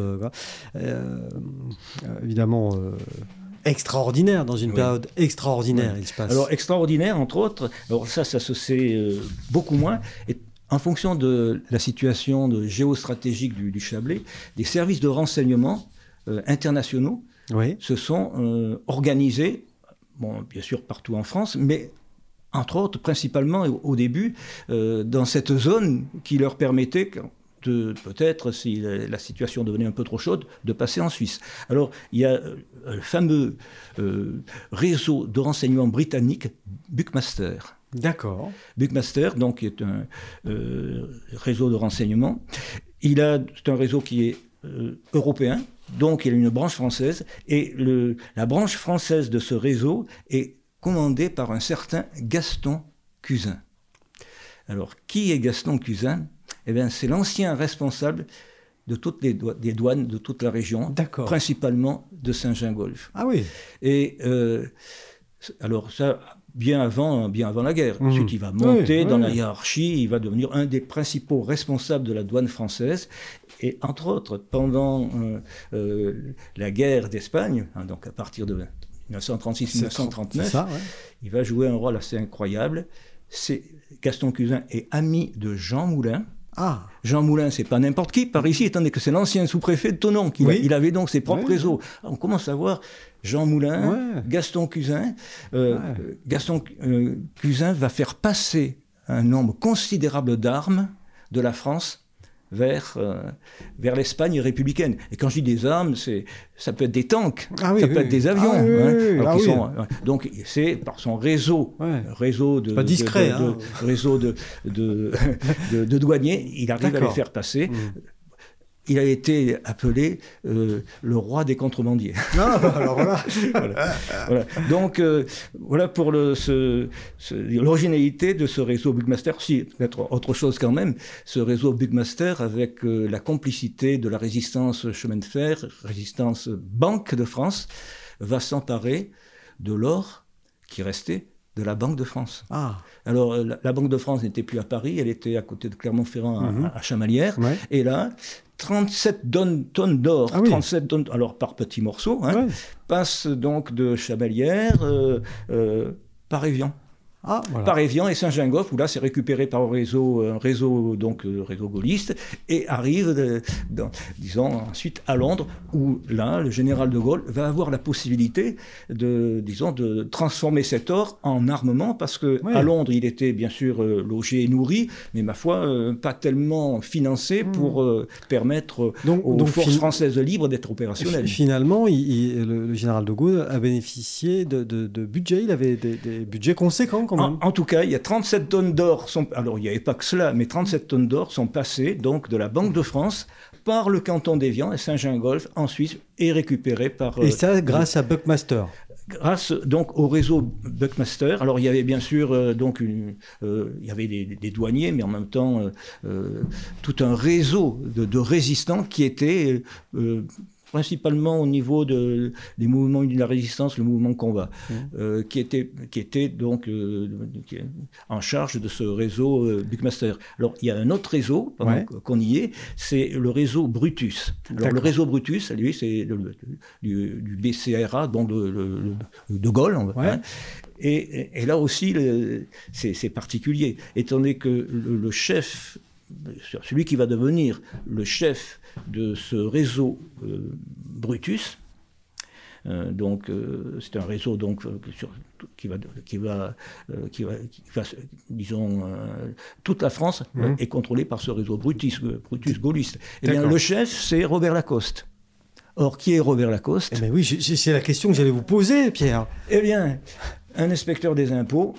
évidemment, euh, extraordinaire, dans une période extraordinaire, il se passe. Alors, extraordinaire, entre autres, alors ça, ça se sait euh, beaucoup moins. Et en fonction de la situation de géostratégique du, Chablais, des services de renseignement euh, internationaux se sont euh, organisés, bon, bien sûr partout en France, mais entre autres, principalement au, début, dans cette zone qui leur permettait, peut-être, si la, situation devenait un peu trop chaude, de passer en Suisse. Alors, il y a euh, le fameux euh, réseau de renseignement britannique, Buckmaster. D'accord. Buckmaster, donc, est un euh, réseau de renseignement. Il a, c'est un réseau qui est européen, donc il a une branche française, et le, la branche française de ce réseau est commandée par un certain Gaston Cusin. Alors, qui est Gaston Cusin? Eh c'est l'ancien responsable de toutes les des douanes de toute la région, principalement de Saint-Gingolf. Ah oui. Et euh, alors ça, bien avant, bien avant la guerre. Mmh. Ensuite, il va monter dans la hiérarchie, il va devenir un des principaux responsables de la douane française. Et entre autres, pendant euh, euh, la guerre d'Espagne, hein, donc à partir de 1936-1939, il va jouer un rôle assez incroyable. C'est Gaston Cusin est ami de Jean Moulin, ah. Jean Moulin, c'est pas n'importe qui par ici, étant donné que c'est l'ancien sous-préfet de Tonon. Qui Il avait donc ses propres réseaux. On commence à voir Jean Moulin, Gaston Cusin. Euh, Gaston euh, Cusin va faire passer un nombre considérable d'armes de la France vers, euh, vers l'Espagne républicaine. Et quand je dis des armes, c'est, ça peut être des tanks, ça peut être des avions. donc c'est par son réseau, réseau de, discret, hein. réseau de, de, de, douaniers, il arrive à les faire passer. Mmh il a été appelé euh, le roi des contrebandiers. Ah, bah, alors voilà. voilà. Donc euh, voilà pour l'originalité de ce réseau Bugmaster. Si, peut-être autre chose quand même, ce réseau Bugmaster avec euh, la complicité de la résistance chemin de fer, résistance Banque de France, va s'emparer de l'or qui restait de la Banque de France. Ah. Alors, la, Banque de France n'était plus à Paris, elle était à côté de Clermont-Ferrand, à, mhm. Chamalières. Et là, 37 tonnes d'or, 37 ah tonnes, alors par petits morceaux, hein, passent donc de Chamalières euh, euh, par Évian. Ah, par Evian et Saint-Gingolf, où là c'est récupéré par un réseau, un réseau, donc, euh, réseau gaulliste, et arrive, euh, disons, ensuite à Londres, où là, le général de Gaulle va avoir la possibilité de, disons, de transformer cet or en armement, parce que à Londres, il était bien sûr euh, logé et nourri, mais ma foi, pas tellement financé hmm. pour permettre aux forces françaises libres d'être opérationnelles. Finalement, le, général de Gaulle a bénéficié de, de, budget, il avait des, des budgets conséquents en, tout cas, il y a 37 tonnes d'or, sont, alors il n'y avait pas que cela, mais 37 tonnes d'or sont passées donc de la Banque de France par le canton d'Évian et Saint-Gingolf en Suisse et récupérées par... et ça grâce à Buckmaster grâce donc au réseau Buckmaster. Alors il y avait bien sûr euh, donc une, euh, il y avait des, douaniers, mais en même temps euh, tout un réseau de, de résistants qui étaient principalement au niveau de, des mouvements de la résistance, le mouvement combat, mmh. euh, qui, était, qui était donc euh, en charge de ce réseau euh, Buckmaster. Alors, il y a un autre réseau, pendant qu'on y est, c'est le réseau Brutus. Alors, le réseau Brutus, lui, c'est du, du, BCRA, donc de, de Gaulle, hein. et, et, là aussi, c'est particulier, étant donné que le chef, celui qui va devenir le chef de ce réseau euh, Brutus. Euh, donc, euh, c'est un réseau donc, qui, va, qui, va, qui, va, disons, toute la France mhm. est contrôlée par ce réseau Brutus, Brutus gaulliste. Eh bien, le chef, c'est Robert Lacoste. Or, qui est Robert Lacoste eh bien, Oui, c'est la question que j'allais vous poser, Pierre. Eh bien, un inspecteur des impôts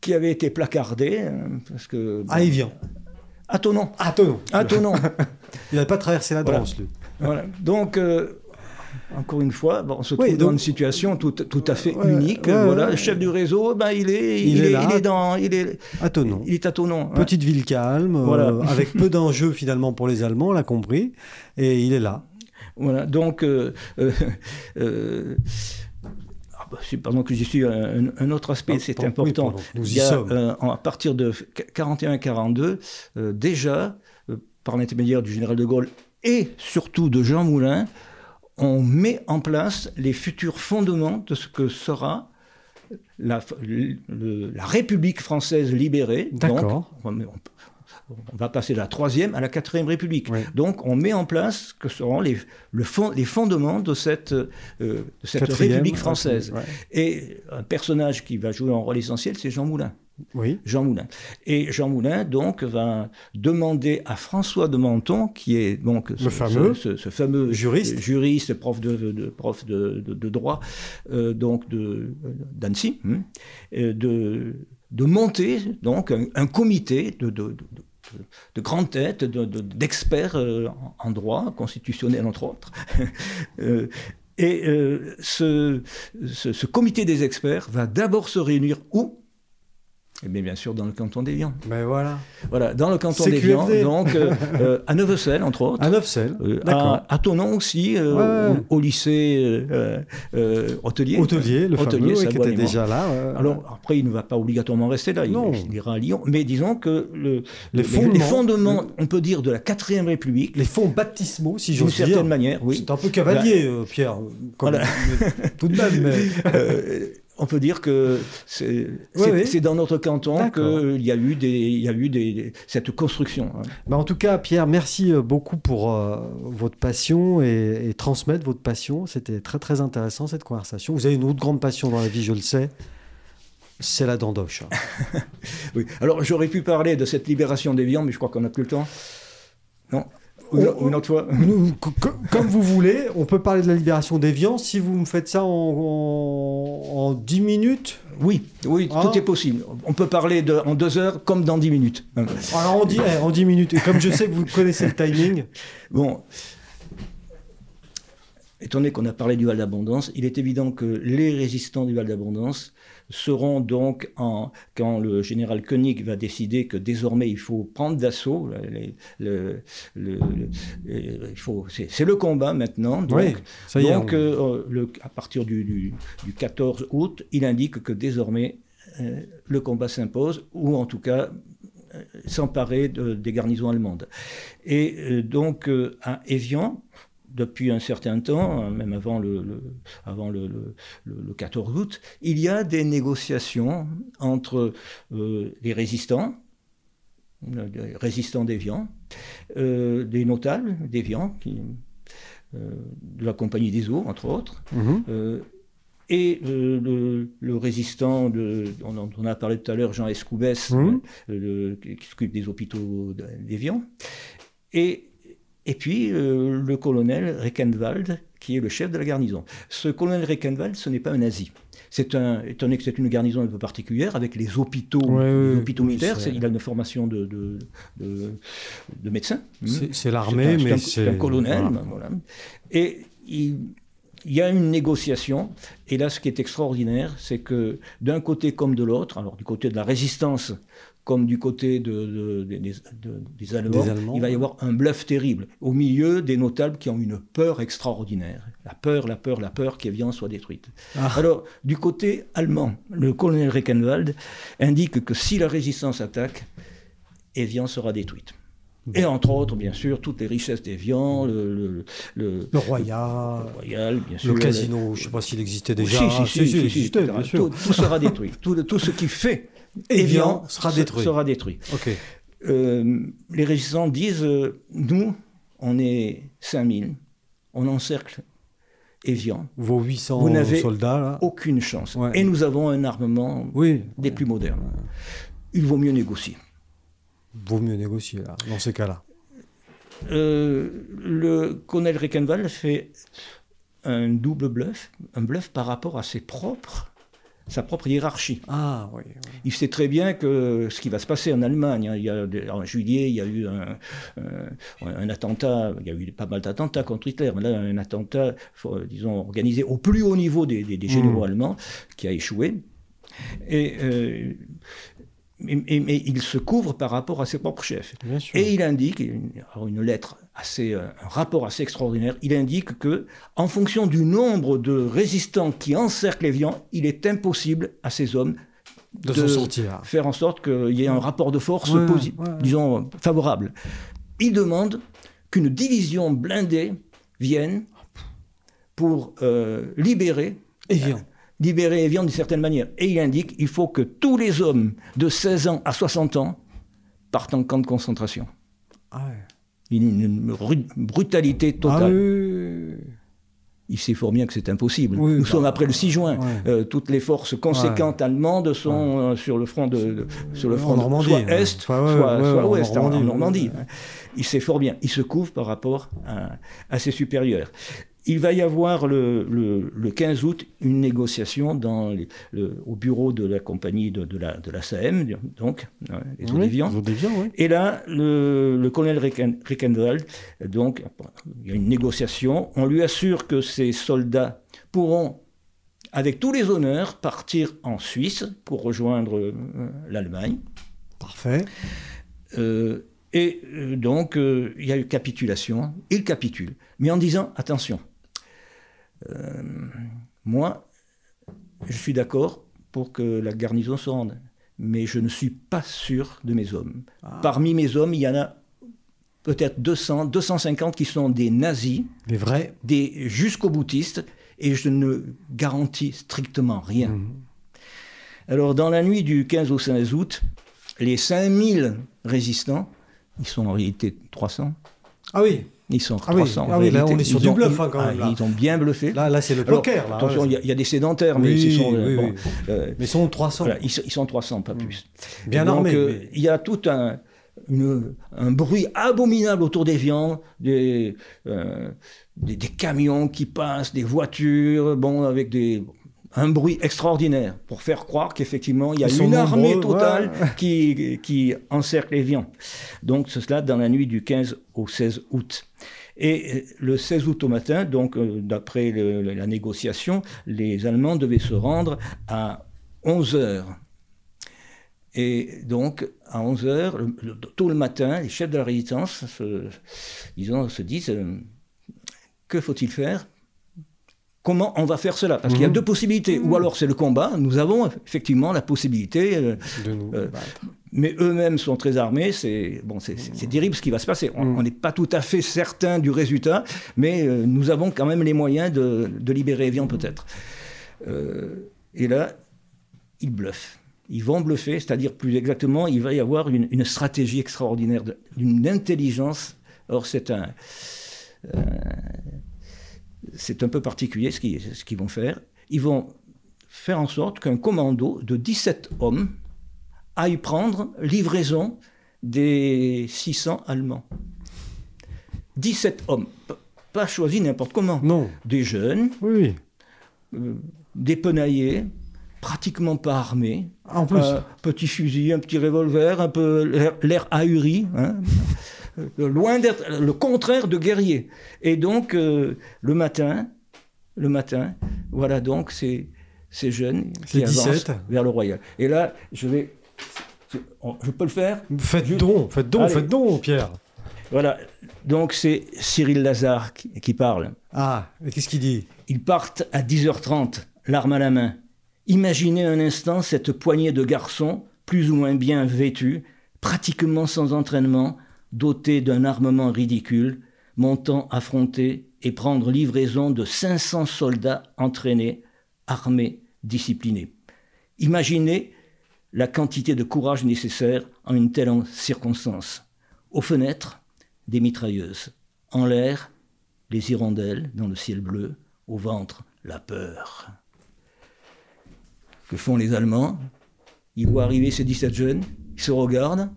qui avait été placardé, parce que... Ah, il vient. À. À Tonon. il n'a pas traversé la Drance, lui. Voilà. Donc, euh, encore une fois, bon, on se trouve dans une situation tout, tout à fait unique. voilà, le chef du réseau, ben, il, est, il, est, il est dans, il est à Tonon. Il est à Tonon. Petite ville calme, euh, avec peu d'enjeux finalement pour les Allemands, on l'a compris, et il est là. Voilà, donc. Euh, pendant que j'y suis, un, autre aspect, ah, c'est important. nous y, sommes. Euh, à partir de 41-42, euh, déjà, euh, par l'intermédiaire du général de Gaulle et surtout de Jean Moulin, on met en place les futurs fondements de ce que sera la, la République française libérée. D'accord. On va passer de la troisième à la quatrième République. Donc, on met en place ce que seront les, le fond, les fondements de cette, euh, de cette République française. Et un personnage qui va jouer un rôle essentiel, c'est Jean Moulin. Oui. Jean Moulin. Et Jean Moulin, donc, va demander à François de Menton, qui est donc ce, fameux, ce, fameux juriste, juriste prof de, prof de, droit, euh, donc d'Annecy, hein, de, de monter donc un, comité de, de, grandes têtes, d'experts euh, en droit constitutionnel, entre autres. et ce, ce, comité des experts va d'abord se réunir où? Et bien, bien sûr, dans le canton d'Évian. Ben voilà. Voilà, dans le canton d'Évian, donc euh, euh, à Neuvecel, entre autres. À Neuvecel, euh, à, à, Tonon aussi, au, lycée hôtelier. Hôtelier, le hôtelier, fameux, qui était déjà là. Alors, après, il ne va pas obligatoirement rester là, il, il, ira à Lyon. Mais disons que le, les, fondements, les, fondements, on peut dire, de la quatrième République... Les fonds baptismaux, si j'ose dire. D'une certaine manière, oui. C'est un peu cavalier, Pierre, comme, voilà. tout de même. Mais on peut dire que c'est dans notre canton qu'il y a eu, des, il y a eu des, cette construction. Hein. Bah en tout cas, Pierre, merci euh, beaucoup pour euh, votre passion et, transmettre votre passion. C'était très très intéressant cette conversation. Vous avez une autre grande passion dans la vie, je le sais. C'est la dandoche. oui. Alors j'aurais pu parler de cette libération des viandes, mais je crois qu'on n'a plus le temps. Non? Une autre fois Comme vous voulez, on peut parler de la libération d'Evian. Si vous me faites ça en, en, 10 minutes Oui, oui, tout hein est possible. On peut parler de, en 2 heures comme dans 10 minutes. Alors en 10, eh, en 10 minutes, et comme je sais que vous connaissez le timing. Bon, étant donné qu'on a parlé du Val d'Abondance, il est évident que les résistants du Val d'Abondance seront donc, en, quand le général Koenig va décider que désormais il faut prendre d'assaut, le, c'est le combat maintenant. Donc, donc euh, le, à partir du, du, 14 août, il indique que désormais euh, le combat s'impose, ou en tout cas euh, s'emparer des garnisons allemandes. Et donc à Évian, depuis un certain temps, hein, même avant le, avant le, 14 août, il y a des négociations entre euh, les résistants, les résistants d'Évian, euh, des notables d'Évian, euh, de la Compagnie des eaux, entre autres, mhm. et le, résistant, de, on, on, a parlé tout à l'heure, Jean Escoubès, mhm. qui s'occupe des hôpitaux d'Évian, et et puis euh, le colonel Reckenwald, qui est le chef de la garnison. Ce colonel Reckenwald, ce n'est pas un nazi. C'est un, étant donné que c'est une garnison un peu particulière, avec les hôpitaux, hôpitaux militaires, il a une formation de, de, de, médecin. C'est l'armée, mais c'est un, colonel. Voilà. Et il, il y a une négociation, et là, ce qui est extraordinaire, c'est que d'un côté comme de l'autre, alors du côté de la résistance comme du côté de, des, Allemands, il va y avoir un bluff terrible, au milieu des notables qui ont une peur extraordinaire. La peur, la peur, la peur qu'Evian soit détruite. Ah. Alors, du côté allemand, le colonel Reckenwald indique que si la résistance attaque, Evian sera détruite. Et entre autres, bien sûr, toutes les richesses d'Evian, le, le, le, Royal, le, Royal, bien sûr, le casino, je ne sais pas s'il existait déjà. Si, si, si, existait, bien sûr. Tout, sera détruit. tout, tout ce qui fait Evian sera détruit. Sera détruit. Ok. Euh, les résistants disent euh, nous, on est 5000, on encercle Evian. Vos 800 Vous n'avez soldats, aucune chance. Et nous avons un armement des plus modernes. Il vaut mieux négocier. Vaut mieux négocier, là, dans ces cas-là. Euh, le colonel Reckenwald fait un double bluff, un bluff par rapport à ses propres sa propre hiérarchie. Ah, oui, Il sait très bien que ce qui va se passer en Allemagne, hein, il y a, en juillet, il y a eu un, attentat, il y a eu pas mal d'attentats contre Hitler, mais là, un attentat, disons, organisé au plus haut niveau des, généraux mmh. allemands, qui a échoué. Et euh, mais, il se couvre par rapport à ses propres chefs. Et il indique, une lettre assez, euh, un rapport assez extraordinaire, il indique que, en fonction du nombre de résistants qui encerclent Evian, il est impossible à ces hommes de, sortir. faire en sorte qu'il y ait un rapport de force, disons, favorable. Il demande qu'une division blindée vienne pour libérer Évian. Libérer Évian d'une certaine manière. Et il indique il faut que tous les hommes de 16 ans à 60 ans partent en camp de concentration. Ah ouais. Une, une ru- brutalité Ah totale. oui. Il sait fort bien que c'est impossible. Oui, Nous bah, sommes après le 6 juin. ouais. Euh, toutes les forces conséquentes allemandes sont euh, sur le front de, de- sur le front de- Normandie, soit est, Soit, ouest, en- en Normandie, hein. Il sait fort bien. Il se couvre par rapport à, à ses supérieurs. Il va y avoir le, le- le 15 août une négociation dans les- le- au bureau de la compagnie de, de la, de la SAM, donc, hein, les Oui, oui. Et là, le, colonel Ricken- Rickendald, donc, il y a une négociation. On lui assure que ses soldats pourront, avec tous les honneurs, partir en Suisse pour rejoindre euh, l'Allemagne. Parfait. Euh, et euh, donc, euh, il y a eu capitulation. Il capitule. Mais en disant, attention, moi, je suis d'accord pour que la garnison se rende. Mais je ne suis pas sûr de mes hommes. Parmi mes hommes, il y en a peut-être 200, 250 qui sont des nazis, Les vrais. des jusqu'au boutistes, et je ne garantis strictement rien. Mhm. Alors, dans la nuit du 15 au 16 août, les 5000 résistants, ils sont en réalité 300, Ah oui. Ils sont Ah oui, 300. en ah oui, là, réalité. on est sur Ils du bluff, hein, quand même, ah, là. Ils ont bien bluffé. Là, là c'est le Alors, poker. Là, attention, il y, a- il y a des sédentaires, mais Oui, ils sont, bon, euh, Mais sont 300. voilà, ils, sont- ils sont 300, pas plus. Bien Donc, armés. euh, mais- Il y a tout un, une- un bruit abominable autour des viandes, des, euh, des, des camions qui passent, des voitures, bon, avec des, un bruit extraordinaire pour faire croire qu'effectivement il y a Ils une armée nombreux, totale ouais. qui, qui encercle les viands. Donc cela dans la nuit du 15 au 16 août. Et euh, le 16 août au matin, donc euh, d'après la négociation, les Allemands devaient se rendre à 11 heures. Et donc, à 11 heures, le- le- tôt le matin, les chefs de la résistance se, disons, se disent euh, que faut-il faire Comment on va faire cela? Parce qu'il y a Mhm. deux possibilités. Ou alors c'est le combat. Nous avons effectivement la possibilité, euh, De nous. euh, mais eux-mêmes sont très armés. C'est bon, c'est- terrible ce qui va se passer. On Mhm. on n'est pas tout à fait certain du résultat, mais euh, nous avons quand même les moyens de, de libérer Evian peut-être. Et là, ils bluffent. Ils vont bluffer, c'est-à-dire plus exactement, il va y avoir une, une stratégie extraordinaire, de- d'une intelligence. Or, c'est un, c'est un peu particulier ce qu'ils ce vont faire. Ils vont faire en sorte qu'un commando de 17 hommes aille prendre livraison des 600 Allemands. 17 hommes, pas choisis n'importe comment. Non. Des jeunes, Oui, euh, des penaillés, pratiquement pas armés. Ah, En plus. Un petit fusil, un petit revolver, un peu l'air- l'air ahuri, hein. Loin d'être le contraire de guerrier. Et donc, euh, le matin, le matin, voilà donc ces, ces jeunes qui Ces avancent 17. vers le royal. Et là, je vais... Je, je peux le faire Faites Juste- don, faites don, Allez. faites don, Pierre. Voilà. Donc, c'est Cyril Lazare qui, qui parle. Ah, qu'est-ce qu'il dit? Ils partent à 10h30, l'arme à la main. Imaginez un instant cette poignée de garçons, plus ou moins bien vêtus, pratiquement sans entraînement, dotés d'un armement ridicule, montant affronter et prendre livraison de 500 soldats entraînés, armés, disciplinés. Imaginez la quantité de courage nécessaire en une telle circonstance. Aux fenêtres, des mitrailleuses. En l'air, les hirondelles dans le ciel bleu. Au ventre, la peur. Que font les Allemands? Ils voient arriver ces 17 jeunes, ils se regardent,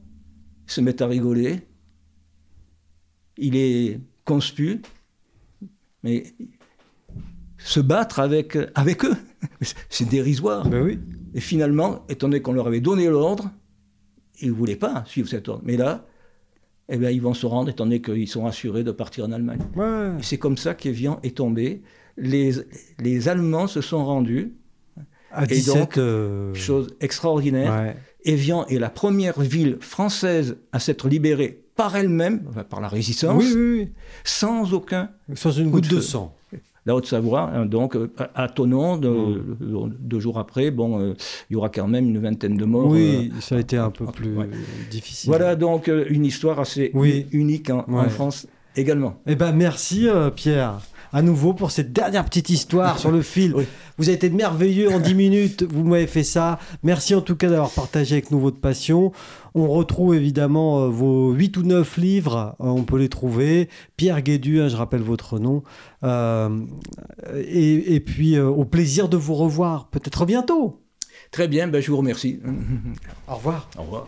ils se mettent à rigoler. Il est conspu, mais se battre avec, avec eux, c'est dérisoire. Ben oui. Et finalement, étant donné qu'on leur avait donné l'ordre, ils ne voulaient pas suivre cet ordre. Mais là, eh bien, ils vont se rendre, étant donné qu'ils sont assurés de partir en Allemagne. Ouais. Et c'est comme ça qu'Evian est tombé. Les, les Allemands se sont rendus, À Et 17. donc, euh, chose extraordinaire. ouais. Evian est la première ville française à s'être libérée par elle-même, par la résistance, Oui, oui, sans aucun. Sans une goutte de de sang. La Haute-Savoie, hein, donc euh, à à Thonon, de- Mm. deux jours après, bon, euh, il y aura quand même une vingtaine de morts. Oui, euh, ça a été un peu plus ouais. difficile. Voilà donc euh, une histoire assez unique en, en. France également. Eh ben merci euh, Pierre. à nouveau pour cette dernière petite histoire sur le fil. Vous avez été merveilleux en 10 minutes, vous m'avez fait ça. Merci en tout cas d'avoir partagé avec nous votre passion. On retrouve évidemment euh, vos 8 ou 9 livres, euh, on peut les trouver. Pierre Guédu, hein, je rappelle votre nom. Euh, et, puis au plaisir de vous revoir, peut-être bientôt. Très bien, ben, je vous remercie. Au revoir. Au revoir.